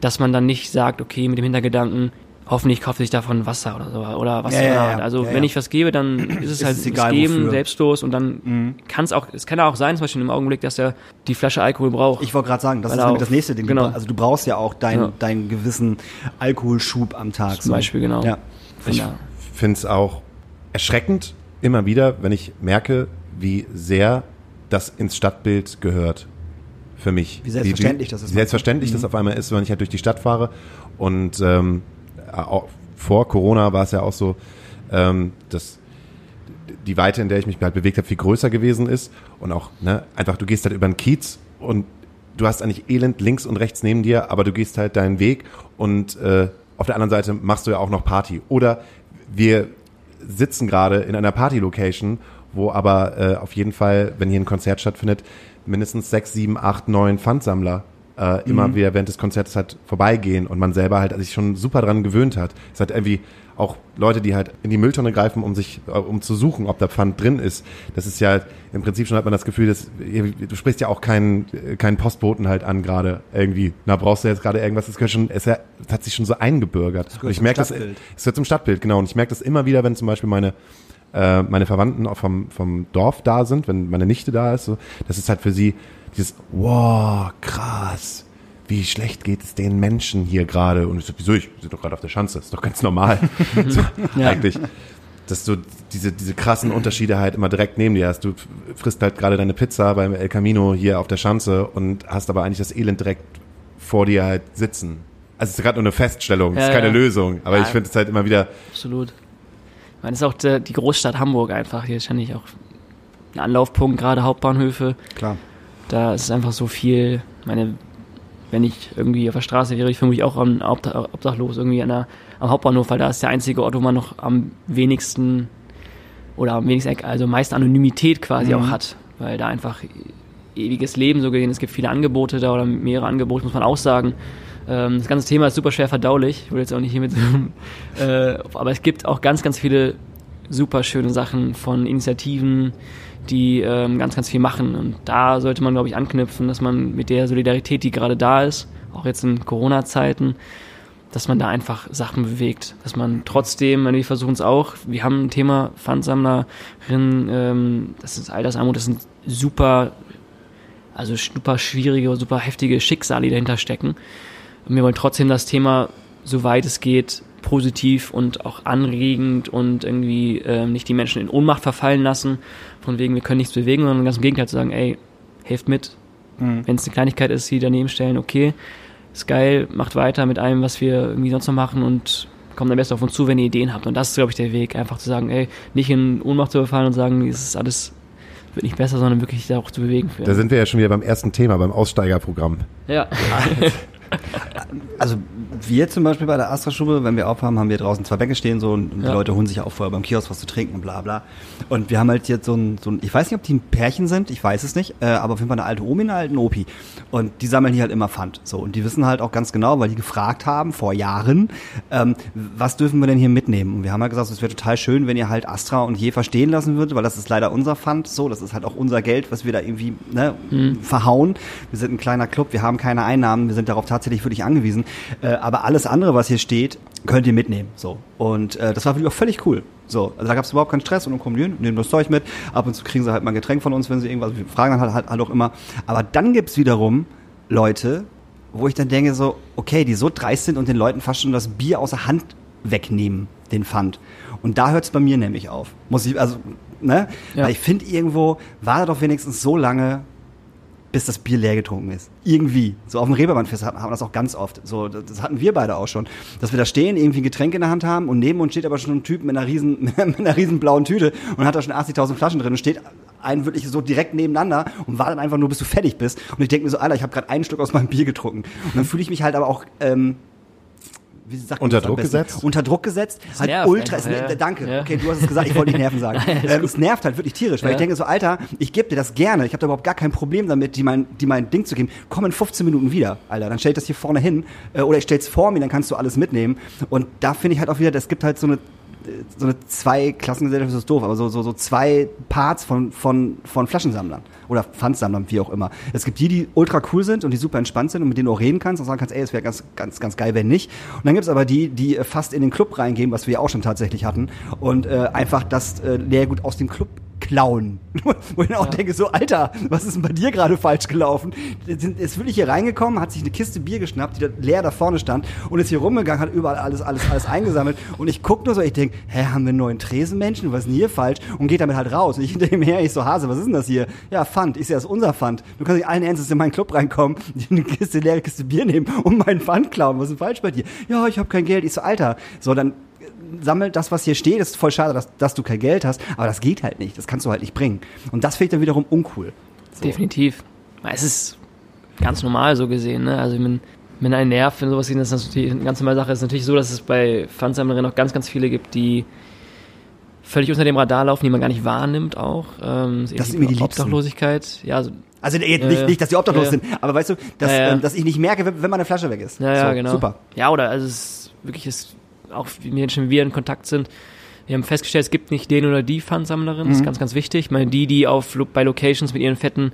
dass man dann nicht sagt, okay, mit dem Hintergedanken, hoffentlich kauft sich davon Wasser oder so oder was Ja, ja, ja. Also Ja, wenn ja. ich was gebe, dann <clears throat> ist es Ist halt es das egal, Geben, wofür. Mhm. selbstlos und dann kann es auch, es kann auch sein, zum Beispiel im Augenblick, dass er die Flasche Alkohol braucht. Ich wollte gerade sagen, das Weil ist nämlich auch- das nächste Ding. genau. Also du brauchst ja auch deinen Ja. deinen gewissen Alkoholschub am Tag. Zum Beispiel, genau. Ja. Von Ich finde es auch erschreckend immer wieder, wenn ich merke, wie sehr das ins Stadtbild gehört. Für mich. Wie selbstverständlich das ist. Wie selbstverständlich Mhm. das auf einmal ist, wenn ich halt durch die Stadt fahre. Und ähm, auch vor Corona war es ja auch so, ähm, dass die Weite, in der ich mich halt bewegt habe, viel größer gewesen ist. Und auch, ne, einfach, du gehst halt über den Kiez und du hast eigentlich Elend links und rechts neben dir, aber du gehst halt deinen Weg und äh, auf der anderen Seite machst du ja auch noch Party. Oder wir sitzen gerade in einer Party-Location, wo aber äh, auf jeden Fall, wenn hier ein Konzert stattfindet, mindestens sechs, sieben, acht, neun Pfandsammler äh, immer wieder während des Konzerts halt vorbeigehen und man selber halt sich schon super dran gewöhnt hat. Es hat irgendwie auch Leute, die halt in die Mülltonne greifen, um sich, äh, um zu suchen, ob da Pfand drin ist. Das ist ja im Prinzip schon hat man das Gefühl, dass du sprichst ja auch keinen äh, keinen Postboten halt an gerade irgendwie. Na brauchst du jetzt gerade irgendwas? Das gehört schon, es hat sich schon so eingebürgert. Und ich merke das, es gehört zum Stadtbild, genau. Und ich merke das immer wieder, wenn zum Beispiel meine äh, meine Verwandten auch vom, vom Dorf da sind, wenn meine Nichte da ist, so, das ist halt für sie dieses, wow, krass, wie schlecht geht es den Menschen hier gerade? Und ich so, wieso, ich bin doch gerade auf der Schanze, ist doch ganz normal. <laughs> so, Eigentlich. Dass du diese, diese krassen Unterschiede halt immer direkt neben dir hast. Du frisst halt gerade deine Pizza beim El Camino hier auf der Schanze und hast aber eigentlich das Elend direkt vor dir halt sitzen. Also es ist gerade nur eine Feststellung, es ist Ja, keine ja. Lösung. Aber Ja. ich finde es halt immer wieder, Absolut. Ich meine, es ist auch die Großstadt Hamburg einfach. Hier ist ja nicht auch ein Anlaufpunkt, gerade Hauptbahnhöfe. Klar. Da ist es einfach so viel. Ich meine, wenn ich irgendwie auf der Straße wäre, ich fühle mich auch am Obdach- obdachlos irgendwie an der, am Hauptbahnhof, weil da ist der einzige Ort, wo man noch am wenigsten oder am wenigsten, also meist Anonymität quasi auch hat, weil da einfach ewiges Leben so gesehen. Es gibt viele Angebote da oder mehrere Angebote, muss man auch sagen. Ähm, das ganze Thema ist super schwer verdaulich. Ich will jetzt auch nicht hier mit, äh, aber es gibt auch ganz, ganz viele super schöne Sachen von Initiativen, die ähm, ganz, ganz viel machen. Und da sollte man, glaube ich, anknüpfen, dass man mit der Solidarität, die gerade da ist, auch jetzt in Corona-Zeiten, dass man da einfach Sachen bewegt. Dass man trotzdem, wir versuchen es auch, wir haben ein Thema Pfandsammlerinnen, ähm, das ist Altersarmut, das sind super, also super schwierige, super heftige Schicksale, die dahinter stecken. Und wir wollen trotzdem das Thema, soweit es geht, positiv und auch anregend und irgendwie ähm, nicht die Menschen in Ohnmacht verfallen lassen, von wegen, wir können nichts bewegen, sondern ganz im Gegenteil zu sagen, ey, helft mit. Wenn es eine Kleinigkeit ist, die daneben stellen, okay, ist geil, macht weiter mit allem, was wir irgendwie sonst noch machen und kommt am besten auf uns zu, wenn ihr Ideen habt. Und das ist, glaube ich, der Weg, einfach zu sagen, ey, nicht in Ohnmacht zu verfallen und sagen, es ist alles, wird nicht besser, sondern wirklich da auch zu bewegen. Für. da sind wir ja schon wieder beim ersten Thema, beim Aussteigerprogramm. ja. <laughs> Also wir zum Beispiel bei der Astra-Stube, wenn wir aufhaben, haben wir draußen zwei Bänke stehen so und die Ja. Leute holen sich auch vorher beim Kiosk was zu trinken und bla bla. Und wir haben halt jetzt so ein, so ein ich weiß nicht, ob die ein Pärchen sind, ich weiß es nicht, äh, aber auf jeden Fall eine alte Omi und einen alten Opi. Und die sammeln hier halt immer Pfand. So, und die wissen halt auch ganz genau, weil die gefragt haben vor Jahren, ähm, was dürfen wir denn hier mitnehmen? Und wir haben halt gesagt, es wäre total schön, wenn ihr halt Astra und Jefer stehen lassen würdet, weil das ist leider unser Pfand. So, das ist halt auch unser Geld, was wir da irgendwie ne, verhauen. Wir sind ein kleiner Club, wir haben keine Einnahmen, wir sind darauf tatsächlich wirklich angewiesen. Äh, aber alles andere, was hier steht, könnt ihr mitnehmen. So. Und äh, das war wirklich auch völlig cool. So, also da gab es überhaupt keinen Stress und dann kommen die hin, nehmen das Zeug mit. Ab und zu kriegen sie halt mal ein Getränk von uns, wenn sie irgendwas, wir fragen dann halt, halt, halt auch immer. Aber dann gibt's wiederum Leute, wo ich dann denke so, okay, die so dreist sind und den Leuten fast schon das Bier aus der Hand wegnehmen, den Pfand. Und da hört's bei mir nämlich auf. Muss ich, also, ne? Ja. Weil ich finde irgendwo, war doch wenigstens so lange, bis das Bier leer getrunken ist. Irgendwie. So auf dem Reeperbahn-Fest haben wir das auch ganz oft. So, das das hatten wir beide auch schon. Dass wir da stehen, irgendwie ein Getränk in der Hand haben und neben uns steht aber schon ein Typ mit einer riesen, <laughs> mit einer riesen blauen Tüte und hat da schon 80.000 Flaschen drin und steht einen wirklich so direkt nebeneinander und wartet einfach nur, bis du fertig bist. Und ich denke mir so, Alter, ich habe gerade einen Stück aus meinem Bier getrunken. Und dann fühle ich mich halt aber auch, ähm, wie sagt Unter das Druck gesetzt? Unter Druck gesetzt. Halt nervt ultra. Es, einfach, ja. danke. Ja. Okay, du hast es gesagt. Ich wollte nicht nerven sagen. <laughs> ähm, es nervt halt wirklich tierisch, weil Ja. ich denke so, Alter, ich gebe dir das gerne. Ich habe da überhaupt gar kein Problem damit, die mein, die mein Ding zu geben. Komm in 15 Minuten wieder, Alter. Dann stell ich das hier vorne hin äh, oder ich stell's vor mir, dann kannst du alles mitnehmen. Und da finde ich halt auch wieder, es gibt halt so eine so eine zwei Klassengesellschaft ist doof, aber so, so, so zwei Parts von, von, von Flaschensammlern oder Pfandsammlern, wie auch immer. Es gibt die, die ultra cool sind und die super entspannt sind und mit denen du auch reden kannst und sagen kannst, ey, es wäre ganz, ganz, ganz geil, wenn nicht. Und dann gibt's aber die, die äh, fast in den Club reingehen, was wir ja auch schon tatsächlich hatten und äh, einfach das äh, Leergut aus dem Club klauen. <laughs> Wo ich dann auch denke, so, Alter, was ist denn bei dir gerade falsch gelaufen? Ist wirklich hier reingekommen, hat sich eine Kiste Bier geschnappt, die da leer da vorne stand und ist hier rumgegangen, hat überall alles, alles, alles eingesammelt. <laughs> Und ich guck nur so, ich denk, hä, haben wir einen neuen Tresenmenschen? Was ist denn hier falsch? Und geht damit halt raus. Und ich hinter ihm her, ich so, Hase, was ist denn das hier? Ja, Pfand. Ich sehe, das ist unser Pfand. Du kannst nicht allen Ernstes in meinen Club reinkommen, <laughs> eine Kiste, leere Kiste Bier nehmen und meinen Pfand klauen. Was ist denn falsch bei dir? Ja, ich habe kein Geld. Ich so, Alter. So, dann sammelt das, was hier steht. Das ist voll schade, dass, dass du kein Geld hast, aber das geht halt nicht. Das kannst du halt nicht bringen. Und das finde ich dann wiederum uncool. So. Definitiv. Es ist ganz normal so gesehen, ne? Also wenn, wenn ein Nerv, wenn sowas sehen, das ist natürlich eine ganz normale Sache. Es ist natürlich so, dass es bei Pfandsammlerinnen noch ganz, ganz viele gibt, die völlig unter dem Radar laufen, die man gar nicht wahrnimmt auch. Ähm, Das sind mir die Liebsten. Obdachlosigkeit. Ja, also, Also Ja, nicht, nicht, dass die obdachlos ja. sind, aber weißt du, dass, Ja, ja. Ähm, dass ich nicht merke, wenn, wenn meine Flasche weg ist. ja, ja, so, genau. Super. Ja, oder also es ist wirklich ist auch Menschen, wie wir in Kontakt sind. Wir haben festgestellt, es gibt nicht den oder die Pfandsammlerin. Mhm. Das ist ganz, ganz wichtig. Ich meine, die, die auf bei Locations mit ihren fetten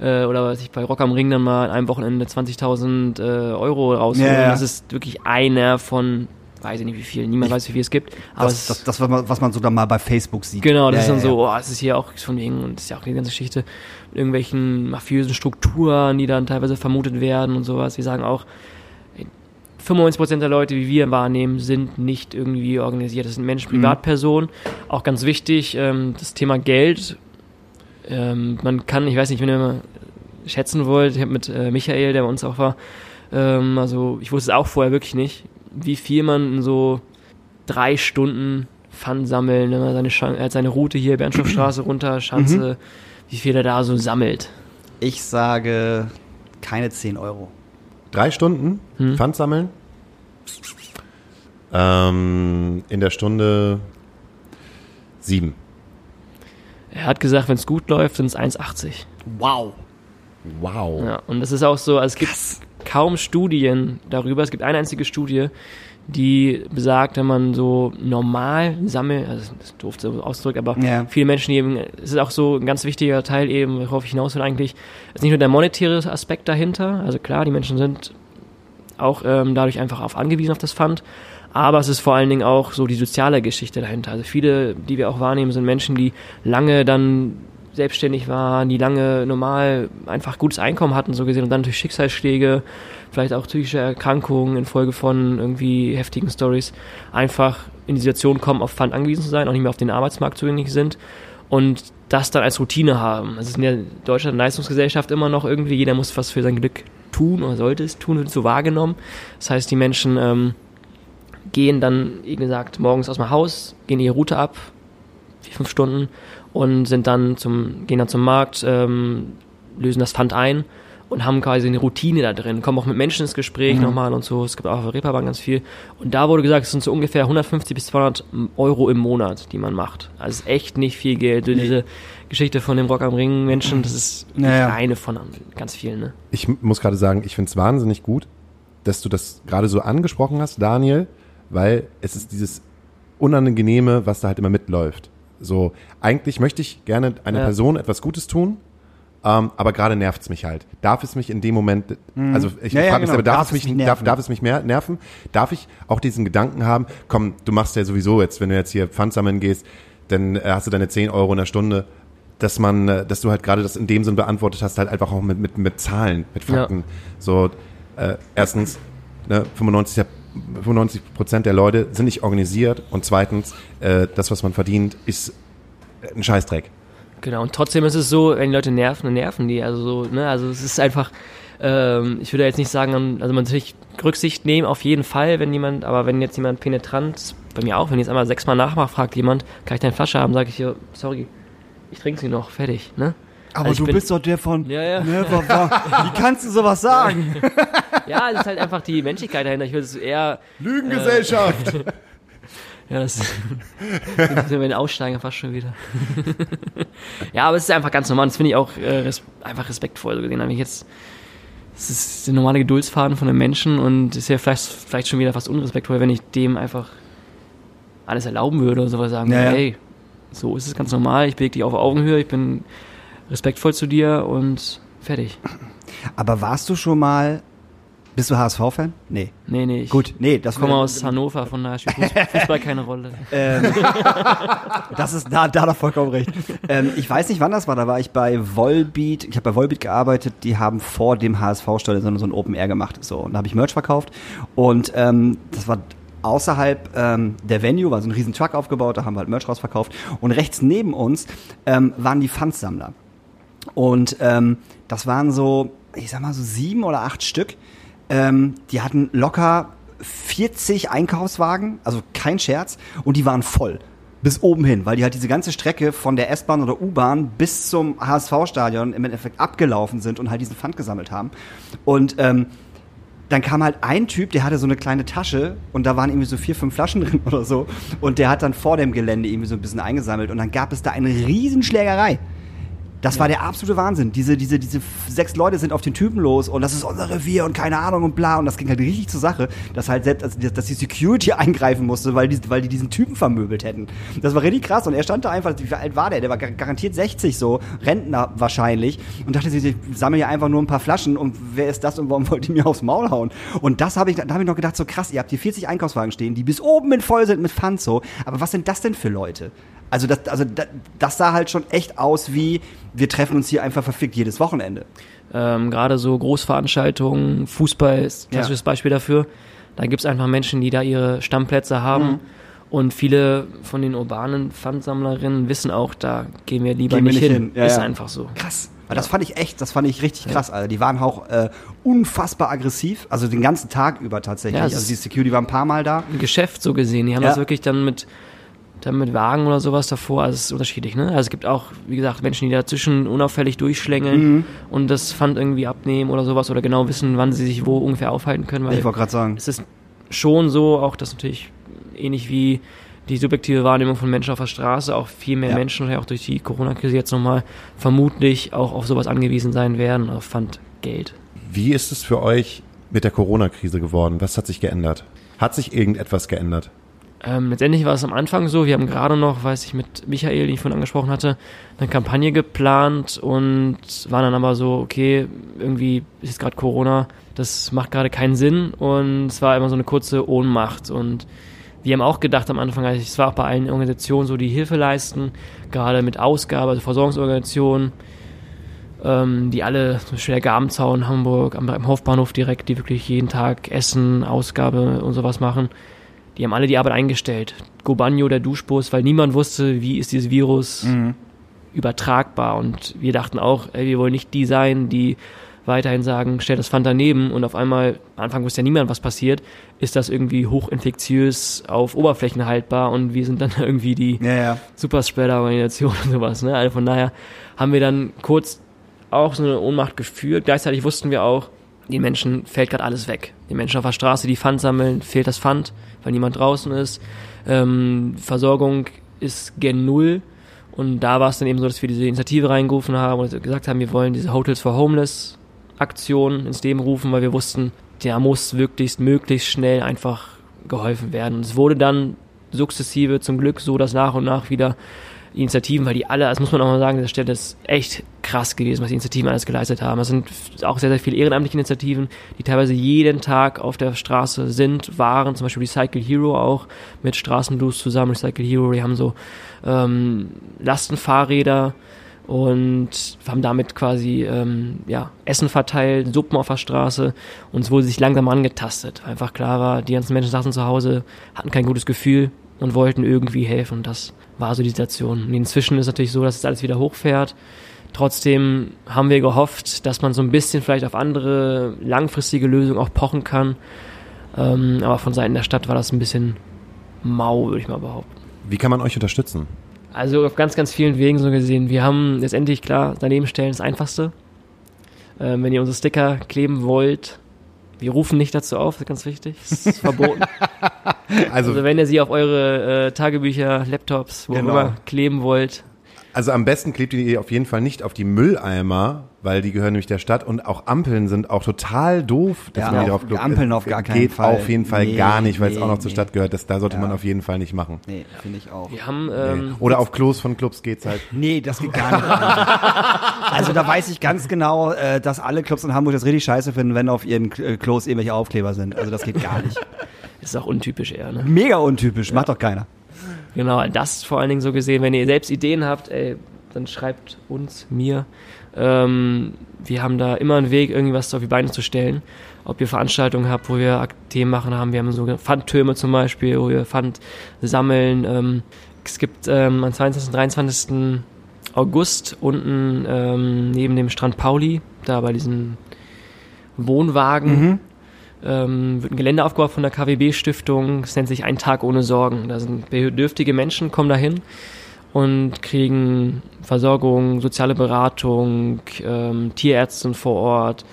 äh, oder was ich bei Rock am Ring dann mal in einem Wochenende 20.000 äh, Euro rausholen. Ja. Das ist wirklich einer von, weiß ich nicht wie viel, niemand weiß, wie viel es gibt. Aber Das, das, das, was man, so dann mal bei Facebook sieht. Genau, das Ja, ist dann ja, so, oh, es ist hier auch von wegen, und das ist ja auch die ganze Geschichte mit irgendwelchen mafiösen Strukturen, die dann teilweise vermutet werden und sowas. Wir sagen auch, 95% der Leute, wie wir wahrnehmen, sind nicht irgendwie organisiert. Das sind Menschen, Mhm. Privatpersonen. Auch ganz wichtig, ähm, das Thema Geld. Ähm, man kann, ich weiß nicht, wenn ihr mal schätzen wollt, ich habe mit äh, Michael, der bei uns auch war, ähm, also ich wusste es auch vorher wirklich nicht, wie viel man in so drei Stunden Pfand sammeln, wenn man seine, er hat seine Route hier, Bernstoffstraße <clears throat> runter, Schanze, wie viel er da so sammelt. Ich sage keine 10 Euro. Drei Stunden Hm. Pfand sammeln. Ähm, in der Stunde sieben. Er hat gesagt, wenn es gut läuft, sind es 1,80. Wow. Wow. Ja, und das ist auch so, also es gibt kaum Studien darüber. Es gibt eine einzige Studie, die besagt, wenn man so normal sammelt, also das ist doof so ausdrückt, aber Ja. viele Menschen eben, es ist auch so ein ganz wichtiger Teil eben, worauf ich hinaus will eigentlich, ist nicht nur der monetäre Aspekt dahinter, also klar, die Menschen sind auch ähm, dadurch einfach auf angewiesen auf das Pfand, aber es ist vor allen Dingen auch so die soziale Geschichte dahinter. Also viele, die wir auch wahrnehmen, sind Menschen, die lange dann selbstständig waren, die lange normal einfach gutes Einkommen hatten, so gesehen, und dann durch Schicksalsschläge, vielleicht auch psychische Erkrankungen infolge von irgendwie heftigen Stories, einfach in die Situation kommen, auf Pfand angewiesen zu sein, auch nicht mehr auf den Arbeitsmarkt zugänglich sind und das dann als Routine haben. Es ist in der Deutschland Leistungsgesellschaft immer noch irgendwie, jeder muss was für sein Glück tun oder sollte es tun, wird so wahrgenommen. Das heißt, die Menschen ähm, gehen dann, wie gesagt, morgens aus dem Haus, gehen ihre Route ab, vier, fünf Stunden und sind dann zum, gehen dann zum Markt, ähm, lösen das Pfand ein und haben quasi eine Routine da drin, kommen auch mit Menschen ins Gespräch Mhm. nochmal und so. Es gibt auch auf der Reeperbahn ganz viel. Und da wurde gesagt, es sind so ungefähr 150 bis 200 Euro im Monat, die man macht. Also es ist echt nicht viel Geld. So Diese Geschichte von dem Rock am Ring Menschen, das ist Naja. eine von ganz vielen. Ne? Ich muss gerade sagen, ich finde es wahnsinnig gut, dass du das gerade so angesprochen hast, Daniel, weil es ist dieses Unangenehme, was da halt immer mitläuft. So, eigentlich möchte ich gerne einer Ja. Person etwas Gutes tun, ähm, aber gerade nervt es mich halt. Darf es mich in dem Moment, also ich Ja, ja, frage mich genau. aber, darf, Darf es mich, mich darf, nerven? darf es mich mehr nerven? Darf ich auch diesen Gedanken haben, komm, du machst ja sowieso jetzt, wenn du jetzt hier Pfand sammeln gehst, dann äh, hast du deine 10 Euro in der Stunde, dass man, äh, dass du halt gerade das in dem Sinn beantwortet hast, halt einfach auch mit, mit, mit Zahlen, mit Fakten. So, äh, erstens, ne, 95, der- 95 Prozent der Leute sind nicht organisiert und zweitens, äh, das, was man verdient, ist ein Scheißdreck. Genau, und trotzdem ist es so, wenn die Leute nerven, dann nerven die. Also so, ne, also es ist einfach, ähm, ich würde jetzt nicht sagen, also man natürlich Rücksicht nehmen, auf jeden Fall, wenn jemand, aber wenn jetzt jemand penetrant, bei mir auch, wenn ich jetzt einmal sechsmal nachmache, fragt jemand, kann ich deine Flasche haben, sage ich sorry, ich trinke sie noch, fertig, ne? Aber Also du bin- bist doch der von. Ja, ja. Ne, wie kannst du sowas sagen? <laughs> Ja, es ist halt einfach die Menschlichkeit dahinter. Ich würde es eher, Lügengesellschaft! <laughs> ja, das <laughs> sind wir den Aussteiger fast schon wieder. ja, aber es ist einfach ganz normal. Das finde ich auch äh, res einfach respektvoll so gesehen. Ich jetzt, es ist der normale Geduldsfaden von einem Menschen und ist ja vielleicht, vielleicht schon wieder fast unrespektvoll, wenn ich dem einfach alles erlauben würde oder sowas sagen Ja, würde, ja. hey, so ist es ganz normal, ich bewege dich auf Augenhöhe, ich bin respektvoll zu dir und fertig. Aber warst du schon mal. Bist du HSV-Fan? Nee. Nee, nee, Gut, nee, das Ich komme aus Hannover, von daher spielt Fuß- <laughs> Fußball keine Rolle. Ähm, das ist da, da hat er vollkommen recht. Ähm, ich weiß nicht, wann das war. Da war ich bei Volbeat. Ich habe bei Volbeat gearbeitet. Die haben vor dem HSV-Stadion so, so ein Open Air gemacht. So und da habe ich Merch verkauft und ähm, das war außerhalb ähm, der Venue war so ein riesen Truck aufgebaut. Da haben wir halt Merch rausverkauft und rechts neben uns ähm, waren die Pfandsammler. Und ähm, das waren so, ich sag mal so sieben oder acht Stück. Ähm, die hatten locker 40 Einkaufswagen, also kein Scherz, und die waren voll. Bis oben hin, weil die halt diese ganze Strecke von der S-Bahn oder U-Bahn bis zum HSV-Stadion im Endeffekt abgelaufen sind und halt diesen Pfand gesammelt haben. Und ähm, dann kam halt ein Typ, der hatte so eine kleine Tasche und da waren irgendwie so vier, fünf Flaschen <laughs> drin oder so. Und der hat dann vor dem Gelände irgendwie so ein bisschen eingesammelt und dann gab es da eine Riesenschlägerei. Das war der absolute Wahnsinn. Diese, diese, diese sechs Leute sind auf den Typen los und das ist unser Revier und keine Ahnung und bla. Und das ging halt richtig zur Sache, dass halt selbst, also, dass die Security <laughs> eingreifen musste, weil die, weil die diesen Typen vermöbelt hätten. Das war richtig krass. Und er stand da einfach, wie alt war der? Der war gar- garantiert 60 so, Rentner wahrscheinlich. Und dachte sich, ich sammle hier einfach nur ein paar Flaschen und wer ist das und warum wollt ihr mir aufs Maul hauen? Und das habe ich, da habe ich noch gedacht, so krass, ihr habt hier 40 Einkaufswagen stehen, die bis oben mit voll sind mit Pfand so. Aber was sind das denn für Leute? Also das, also das, das sah halt schon echt aus wie, wir treffen uns hier einfach verfickt jedes Wochenende. Ähm, Gerade so Großveranstaltungen, Fußball ist ein klassisches Beispiel dafür. Da gibt es einfach Menschen, die da ihre Stammplätze haben. Mhm. Und viele von den urbanen Pfandsammlerinnen wissen auch, da gehen wir lieber Gehen wir nicht, nicht hin. hin. Ja, ist ja. einfach so. Krass. Aber das fand ich echt, das fand ich richtig krass, Alter. Die waren auch äh, unfassbar aggressiv, also den ganzen Tag über tatsächlich. Ja, also die Security war ein paar Mal da. Ein Geschäft so gesehen. Die haben Ja. das wirklich dann mit, dann mit Wagen oder sowas davor. Also es ist unterschiedlich. Ne? Also es gibt auch, wie gesagt, Menschen, die dazwischen unauffällig durchschlängeln Mhm. und das Pfand irgendwie abnehmen oder sowas oder genau wissen, wann sie sich wo ungefähr aufhalten können. Weil Ich wollte gerade sagen. es ist schon so, auch das natürlich ähnlich wie die subjektive Wahrnehmung von Menschen auf der Straße, auch viel mehr Ja. Menschen, auch durch die Corona-Krise jetzt nochmal, vermutlich auch auf sowas angewiesen sein werden, auf Pfandgeld. Wie ist es für euch mit der Corona-Krise geworden? Was hat sich geändert? Hat sich irgendetwas geändert? Ähm, letztendlich war es am Anfang so, wir haben gerade noch, weiß ich, mit Michael, den ich vorhin angesprochen hatte, eine Kampagne geplant und waren dann aber so, okay, irgendwie ist jetzt gerade Corona, das macht gerade keinen Sinn und es war immer so eine kurze Ohnmacht und wir haben auch gedacht am Anfang, also es war auch bei allen Organisationen so, die Hilfe leisten, gerade mit Ausgabe, also Versorgungsorganisationen, ähm, die alle, zum Beispiel der Gabenzaun Hamburg, am, am Hofbahnhof direkt, die wirklich jeden Tag Essen, Ausgabe und sowas machen, die haben alle die Arbeit eingestellt. Gobanio, der Duschbus, weil niemand wusste, wie ist dieses Virus übertragbar. Und wir dachten auch, ey, wir wollen nicht die sein, die weiterhin sagen, stell das Pfand daneben und auf einmal, am Anfang wusste ja niemand, was passiert, ist das irgendwie hochinfektiös auf Oberflächen haltbar und wir sind dann <laughs> irgendwie die Ja, ja. Superspreader-Organisation und sowas. Ne? Also von daher haben wir dann kurz auch so eine Ohnmacht gefühlt. Gleichzeitig wussten wir auch, den Menschen fällt gerade alles weg. Die Menschen auf der Straße, die Pfand sammeln, fehlt das Pfand, weil niemand draußen ist. Ähm, Versorgung ist gen Null. Und da war es dann eben so, dass wir diese Initiative reingerufen haben und gesagt haben, wir wollen diese Hotels for Homeless Aktion ins Leben rufen, weil wir wussten, der muss wirklich möglichst schnell einfach geholfen werden. Und es wurde dann sukzessive zum Glück so, dass nach und nach wieder die Initiativen, weil die alle, das muss man auch mal sagen, dieser Stelle ist echt krass gewesen, was die Initiativen alles geleistet haben. Es sind auch sehr, sehr viele ehrenamtliche Initiativen, die teilweise jeden Tag auf der Straße sind, waren, zum Beispiel Recycle Hero auch mit Straßenblues zusammen. Recycle Hero, die haben so ähm, Lastenfahrräder und haben damit quasi ähm, ja, Essen verteilt, Suppen auf der Straße und es wurde sich langsam angetastet. Einfach klar war, die ganzen Menschen saßen zu Hause, hatten kein gutes Gefühl und wollten irgendwie helfen. Das war so die Situation. Und inzwischen ist natürlich so, dass es alles wieder hochfährt. Trotzdem haben wir gehofft, dass man so ein bisschen vielleicht auf andere langfristige Lösungen auch pochen kann. Ähm, aber von Seiten der Stadt war das ein bisschen mau, würde ich mal behaupten. Wie kann man euch unterstützen? Also auf ganz, ganz vielen Wegen so gesehen. Wir haben letztendlich klar, daneben stellen das Einfachste. Ähm, wenn ihr unsere Sticker kleben wollt, wir rufen nicht dazu auf, das ist ganz wichtig. Das ist <laughs> verboten. Also, Also wenn ihr sie auf eure äh, Tagebücher, Laptops, wo auch Genau. immer kleben wollt, also am besten klebt ihr die auf jeden Fall nicht auf die Mülleimer, weil die gehören nämlich der Stadt und auch Ampeln sind auch total doof. dass Ja, man die auf- drauf klebt. Ampeln Es auf gar keinen geht Fall. auf jeden Fall Nee, gar nicht, weil es nee, auch noch zur nee. Stadt gehört. Das, da sollte man Ja. auf jeden Fall nicht machen. Nee, finde ich auch. wir haben Nee. ähm, Oder auf Klos von Clubs geht's halt. <laughs> Nee, das geht gar nicht. <laughs> also da weiß ich ganz genau, äh, dass alle Clubs in Hamburg das richtig scheiße finden, wenn auf ihren äh, Klos irgendwelche Aufkleber sind. Also das geht gar nicht. <laughs> ist auch untypisch eher, ne? Mega untypisch, macht doch keiner. Genau, das vor allen Dingen so gesehen, wenn ihr selbst Ideen habt, ey, dann schreibt uns, mir. Ähm, wir haben da immer einen Weg, irgendwas auf die Beine zu stellen. Ob ihr Veranstaltungen habt, wo wir Themen machen haben. Wir haben so Pfandtürme zum Beispiel, wo wir Pfand sammeln. Ähm, es gibt ähm, am 22. und 23. August unten ähm, neben dem Strand Pauli, da bei diesen Wohnwagen, ähm, wird ein Gelände aufgebaut von der KWB-Stiftung. Es nennt sich Ein Tag ohne Sorgen. Da sind bedürftige Menschen, kommen dahin und kriegen Versorgung, soziale Beratung, ähm, Tierärzte vor Ort,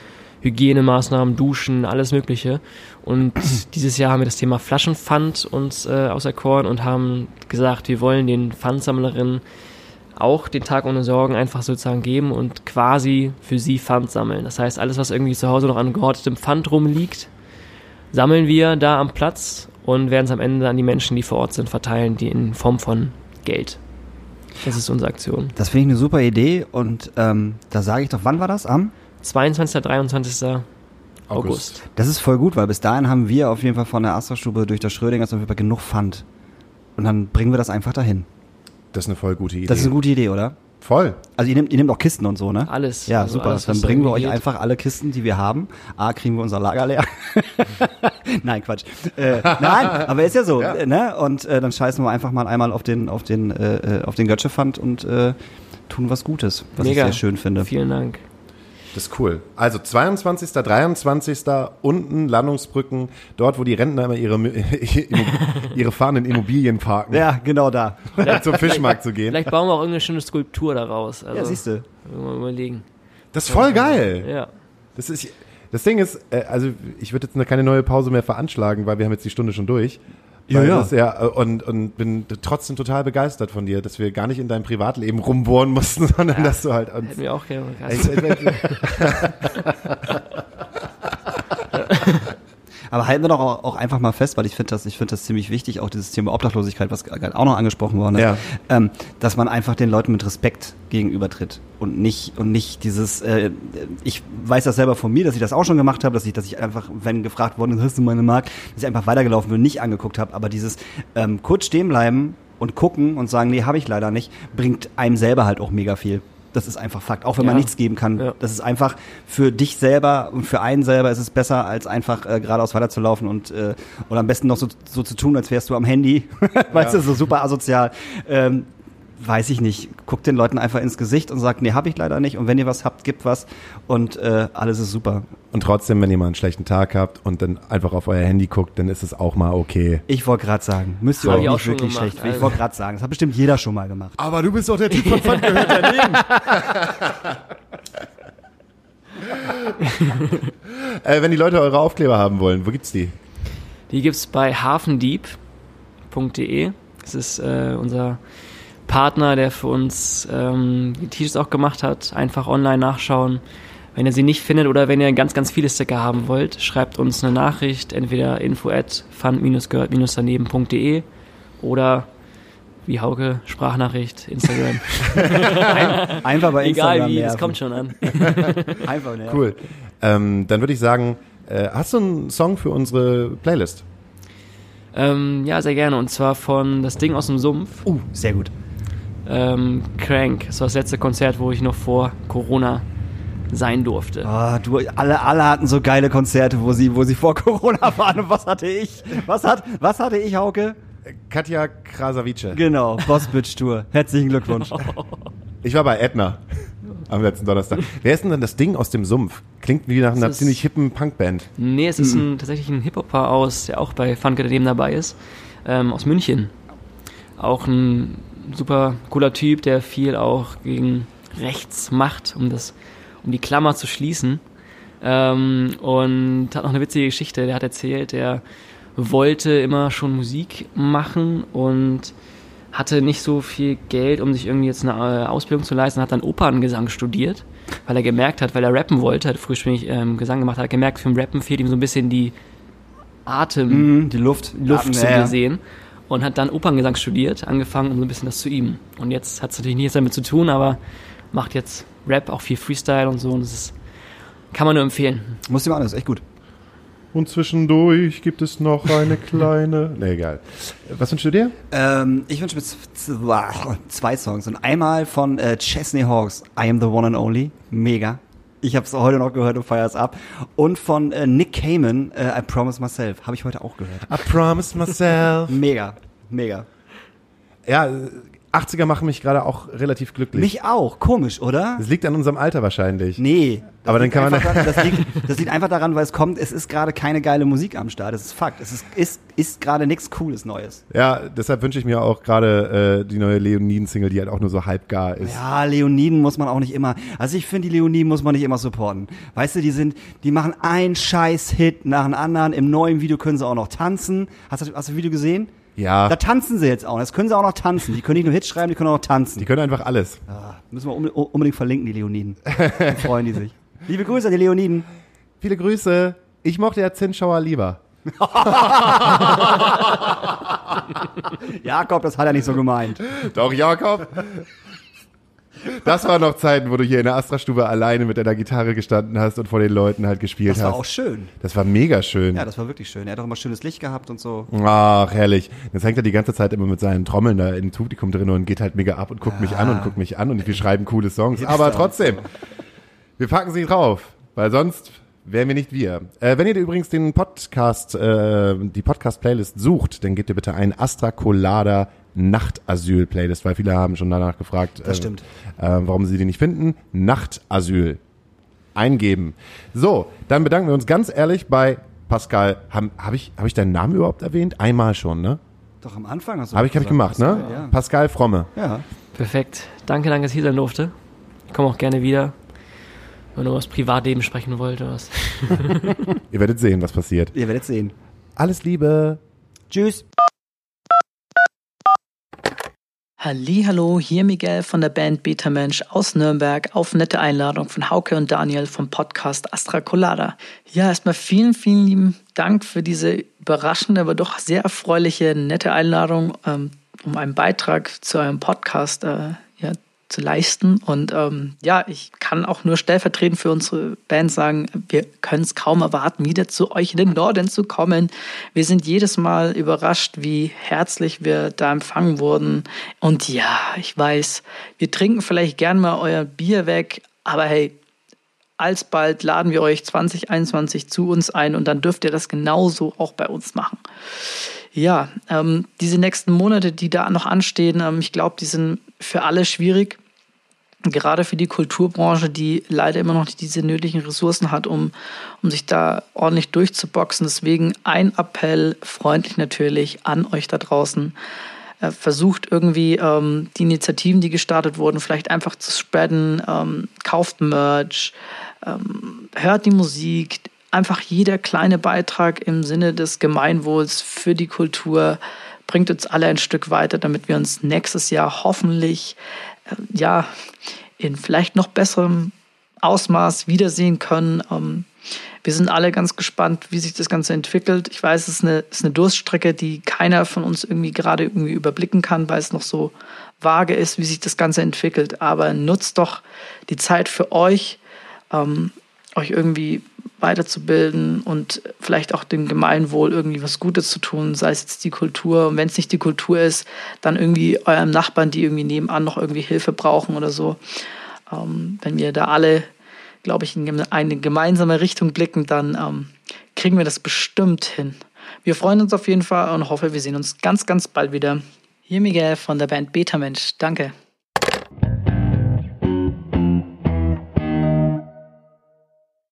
Hygienemaßnahmen, Duschen, alles Mögliche. Und <clears throat> dieses Jahr haben wir das Thema Flaschenpfand uns äh, auserkoren und haben gesagt, wir wollen den Pfandsammlerinnen auch den Tag ohne Sorgen einfach sozusagen geben und quasi für sie Pfand sammeln. Das heißt, alles, was irgendwie zu Hause noch an gehortetem Pfand rumliegt, sammeln wir da am Platz und werden es am Ende an die Menschen, die vor Ort sind, verteilen, die in Form von Geld. Das ist unsere Aktion. Das finde ich eine super Idee und ähm, da sage ich doch, wann war das? Am? 22. 23. August. Das ist voll gut, weil bis dahin haben wir auf jeden Fall von der Astra-Stube durch das Schrödingers auf jeden Fall genug Pfand. Und dann bringen wir das einfach dahin. Das ist eine voll gute Idee. Das ist eine gute Idee, oder? Voll. Also ihr nehmt, ihr nehmt auch Kisten und so, ne? Alles. Ja, Also super. alles, dann bringen wir euch geht. einfach alle Kisten, die wir haben. A, kriegen wir unser Lager leer. <laughs> nein, Quatsch. Äh, nein, aber ist ja so, Ja. ne? Und äh, dann scheißen wir einfach mal einmal auf den, auf den, äh, äh, auf den Götze-Pfand und äh, tun was Gutes, was Mega. ich sehr schön finde. Vielen Dank. Das ist cool. Also 22., 23. unten Landungsbrücken, dort, wo die Rentner immer ihre, <laughs> ihre fahrenden Immobilien parken, Ja, genau da. zum Fischmarkt zu gehen. Vielleicht bauen wir auch irgendeine schöne Skulptur daraus. Also, Ja, siehst du. Mal überlegen. Das ist voll geil. Ja. Das ist, das Ding ist, äh, also ich würde jetzt noch keine neue Pause mehr veranschlagen, weil wir haben jetzt die Stunde schon durch. Ja, ja. Das, ja und, und bin trotzdem total begeistert von dir, dass wir gar nicht in deinem Privatleben rumbohren mussten, <laughs> sondern dass du halt uns Hätten wir auch gerne. <laughs> <laughs> Aber halten wir doch auch, einfach mal fest, weil ich finde das, ich finde das ziemlich wichtig, auch dieses Thema Obdachlosigkeit, was gerade auch noch angesprochen worden ist, Ja. ähm, dass man einfach den Leuten mit Respekt gegenübertritt und nicht und nicht dieses. Äh, ich weiß das selber von mir, dass ich das auch schon gemacht habe, dass ich, dass ich einfach, wenn gefragt worden ist, hast du meine Mark, dass ich einfach weitergelaufen bin nicht angeguckt habe. Aber dieses ähm, kurz stehen bleiben und gucken und sagen, nee, habe ich leider nicht, bringt einem selber halt auch mega viel. Das ist einfach Fakt. Auch wenn man Ja. nichts geben kann. Ja. Das ist einfach für dich selber und für einen selber ist es besser, als einfach äh, geradeaus weiterzulaufen und äh, oder am besten noch so, so zu tun, als wärst du am Handy. <laughs> weißt du, so super asozial. Ähm, weiß ich nicht. Guckt den Leuten einfach ins Gesicht und sagt, nee, hab ich leider nicht. Und wenn ihr was habt, gibt was. Und äh, alles ist super. und trotzdem, wenn ihr mal einen schlechten Tag habt und dann einfach auf euer Handy guckt, dann ist es auch mal okay. Ich wollte gerade sagen, müsst ihr ich nicht auch schon wirklich gemacht, schlecht. Ich also. wollte gerade sagen, das hat bestimmt jeder schon mal gemacht. Aber du bist doch der Typ von Pfand gehört daneben. <laughs> <laughs> Äh, wenn die Leute eure Aufkleber haben wollen, wo gibt's die? Die gibt's bei hafendieb.de. Das ist äh, unser Partner, der für uns ähm, die T-Shirts auch gemacht hat. Einfach online nachschauen. Wenn ihr sie nicht findet oder wenn ihr ganz, ganz viele Sticker haben wollt, schreibt uns eine Nachricht, entweder info at fund-gehört-daneben.de oder wie Hauke, Sprachnachricht, Instagram. Einfach bei Instagram Egal wie, nerven. das kommt schon an. <laughs> Einfach nerven. Cool. Ähm, dann würde ich sagen, äh, hast du einen Song für unsere Playlist? ähm, ja, sehr gerne. Und zwar von Das Ding aus dem Sumpf. Uh, sehr gut. Ähm, Crank. Das war das letzte Konzert, wo ich noch vor Corona sein durfte. Ah, du, alle, alle hatten so geile Konzerte, wo sie, wo sie vor <laughs> Corona waren. Und was hatte ich? Was hat, was hatte ich, Hauke? Katja Krasavice. Genau, Bossbitch Tour. Herzlichen Glückwunsch. <laughs> Ich war bei Edna am letzten Donnerstag. Wer ist denn dann das Ding aus dem Sumpf? Klingt wie nach einer ist- ziemlich hippen Punkband. Nee, es ist ein, tatsächlich ein Hip-Hopper aus, der auch bei Fun Daneben dabei ist, ähm, aus München. Auch ein super cooler Typ, der viel auch gegen rechts macht, um das, um die Klammer zu schließen. Ähm, und hat noch eine witzige Geschichte. Der hat erzählt, der wollte immer schon Musik machen und hatte nicht so viel Geld, um sich irgendwie jetzt eine äh, Ausbildung zu leisten, hat dann Operngesang studiert, weil er gemerkt hat, weil er rappen wollte, hat früher ähm, Gesang gemacht, hat gemerkt, für den Rappen fehlt ihm so ein bisschen die Atem, Mhm, die Luft. Luft zu Ja, ja. gesehen und hat dann Operngesang studiert, angefangen, um so ein bisschen das zu üben. Und jetzt hat es natürlich nichts damit zu tun, aber macht jetzt Rap, auch viel Freestyle und so und das ist, kann man nur empfehlen. Muss ich mal an, das ist echt gut. Und zwischendurch gibt es noch eine <laughs> kleine. Nee, egal. Was wünschst du dir? Ähm, ich wünsche mir zwei Songs. Und einmal von äh, Chesney Hawks, I Am the One and Only. Mega. Ich habe es heute noch gehört und feiere es ab. Und von äh, Nick Cayman, äh, I Promise Myself. Habe ich heute auch gehört. I promised myself. Mega. Mega. ja, 80er machen mich gerade auch relativ glücklich. Mich auch. Komisch, oder? Das liegt an unserem Alter wahrscheinlich. Nee. Aber dann kann man- einfach <laughs> daran, das, liegt, das liegt einfach daran, weil es kommt, es ist gerade keine geile Musik am Start. Das ist Fakt. Es ist, ist, ist gerade nichts Cooles Neues. Ja, deshalb wünsche ich mir auch gerade äh, die neue Leoniden-Single, die halt auch nur so halbgar ist. Ja, Leoniden muss man auch nicht immer. Also ich finde, die Leoniden muss man nicht immer supporten. Weißt du, die sind, die machen einen scheiß Hit nach dem anderen. Im neuen Video können sie auch noch tanzen. Hast du, hast du das Video gesehen? Ja, Da tanzen sie jetzt auch. Das können sie auch noch tanzen. Die können nicht nur Hits schreiben, die können auch noch tanzen. die können einfach alles. Ah, müssen wir unbe- unbedingt verlinken, die Leoniden. Dann freuen die sich. Liebe Grüße an die Leoniden. Viele Grüße. Ich mochte ja Zinnschauer lieber. <laughs> Jakob, das hat er nicht so gemeint. Doch, Jakob. Das waren noch Zeiten, wo du hier in der Astra-Stube alleine mit deiner Gitarre gestanden hast und vor den Leuten halt gespielt Das war hast. auch schön. das war mega schön. Ja, das war wirklich schön. Er hat auch immer schönes Licht gehabt und so. Ach, herrlich. Jetzt hängt er die ganze Zeit immer mit seinen Trommeln da im Publikum drin und geht halt mega ab und guckt mich an und guckt mich an und wir schreiben coole Songs. Hipster Aber trotzdem, wir packen sie drauf, weil sonst wären wir nicht wir. Äh, wenn ihr übrigens den Podcast, äh, die Podcast-Playlist sucht, dann gebt ihr bitte ein Astra Colada Nachtasyl-Playlist, weil viele haben schon danach gefragt, Das äh, stimmt. äh, warum sie die nicht finden. Nachtasyl eingeben. So, dann bedanken wir uns ganz ehrlich bei Pascal. Habe hab ich, hab ich deinen Namen überhaupt erwähnt? Einmal schon, ne? Doch am Anfang hast du Habe ich, hab ich gemacht, ne? Ja. Pascal Fromme. ja. Perfekt. Danke, danke, dass ich hier sein durfte. Ich komme auch gerne wieder. Wenn ihr über das Privatleben sprechen wollt oder was. <laughs> Ihr werdet sehen, was passiert. Ihr werdet sehen. Alles Liebe. Tschüss. Hallo, hier Miguel von der Band Beta Mensch aus Nürnberg auf nette Einladung von Hauke und Daniel vom Podcast Astra Colada. Ja, erstmal vielen, vielen lieben Dank für diese überraschende, aber doch sehr erfreuliche, nette Einladung, ähm, um einen Beitrag zu eurem Podcast äh, ja, zu leisten. Und ähm, ja, ich kann auch nur stellvertretend für unsere Band sagen, wir können es kaum erwarten, wieder zu euch in den Norden zu kommen. Wir sind jedes Mal überrascht, wie herzlich wir da empfangen wurden. Und ja, ich weiß, wir trinken vielleicht gern mal euer Bier weg, aber hey, alsbald laden wir euch 2021 zu uns ein und dann dürft ihr das genauso auch bei uns machen. Ja, ähm, diese nächsten Monate, die da noch anstehen, ähm, ich glaube, die sind für alle schwierig. Gerade für die Kulturbranche, die leider immer noch diese nötigen Ressourcen hat, um, um sich da ordentlich durchzuboxen. Deswegen ein Appell, freundlich natürlich, an euch da draußen. Äh, versucht irgendwie ähm, die Initiativen, die gestartet wurden, vielleicht einfach zu spreaden. Ähm, kauft kauft Merch, ähm, hört die Musik. Einfach jeder kleine Beitrag im Sinne des Gemeinwohls für die Kultur bringt uns alle ein Stück weiter, damit wir uns nächstes Jahr hoffentlich äh, ja in vielleicht noch besserem Ausmaß wiedersehen können. Ähm, wir sind alle ganz gespannt, wie sich das Ganze entwickelt. Ich weiß, es ist eine, ist eine Durststrecke, die keiner von uns irgendwie gerade irgendwie überblicken kann, weil es noch so vage ist, wie sich das Ganze entwickelt. Aber nutzt doch die Zeit für euch, ähm, euch irgendwie weiterzubilden und vielleicht auch dem Gemeinwohl irgendwie was Gutes zu tun, sei es jetzt die Kultur. Und wenn es nicht die Kultur ist, dann irgendwie eurem Nachbarn, die irgendwie nebenan noch irgendwie Hilfe brauchen oder so. Ähm, wenn wir da alle glaube ich, in eine gemeinsame Richtung blicken, dann ähm, kriegen wir das bestimmt hin. Wir freuen uns auf jeden Fall und hoffe, wir sehen uns ganz, ganz bald wieder. Hier Miguel von der Band Beta Mensch. Danke.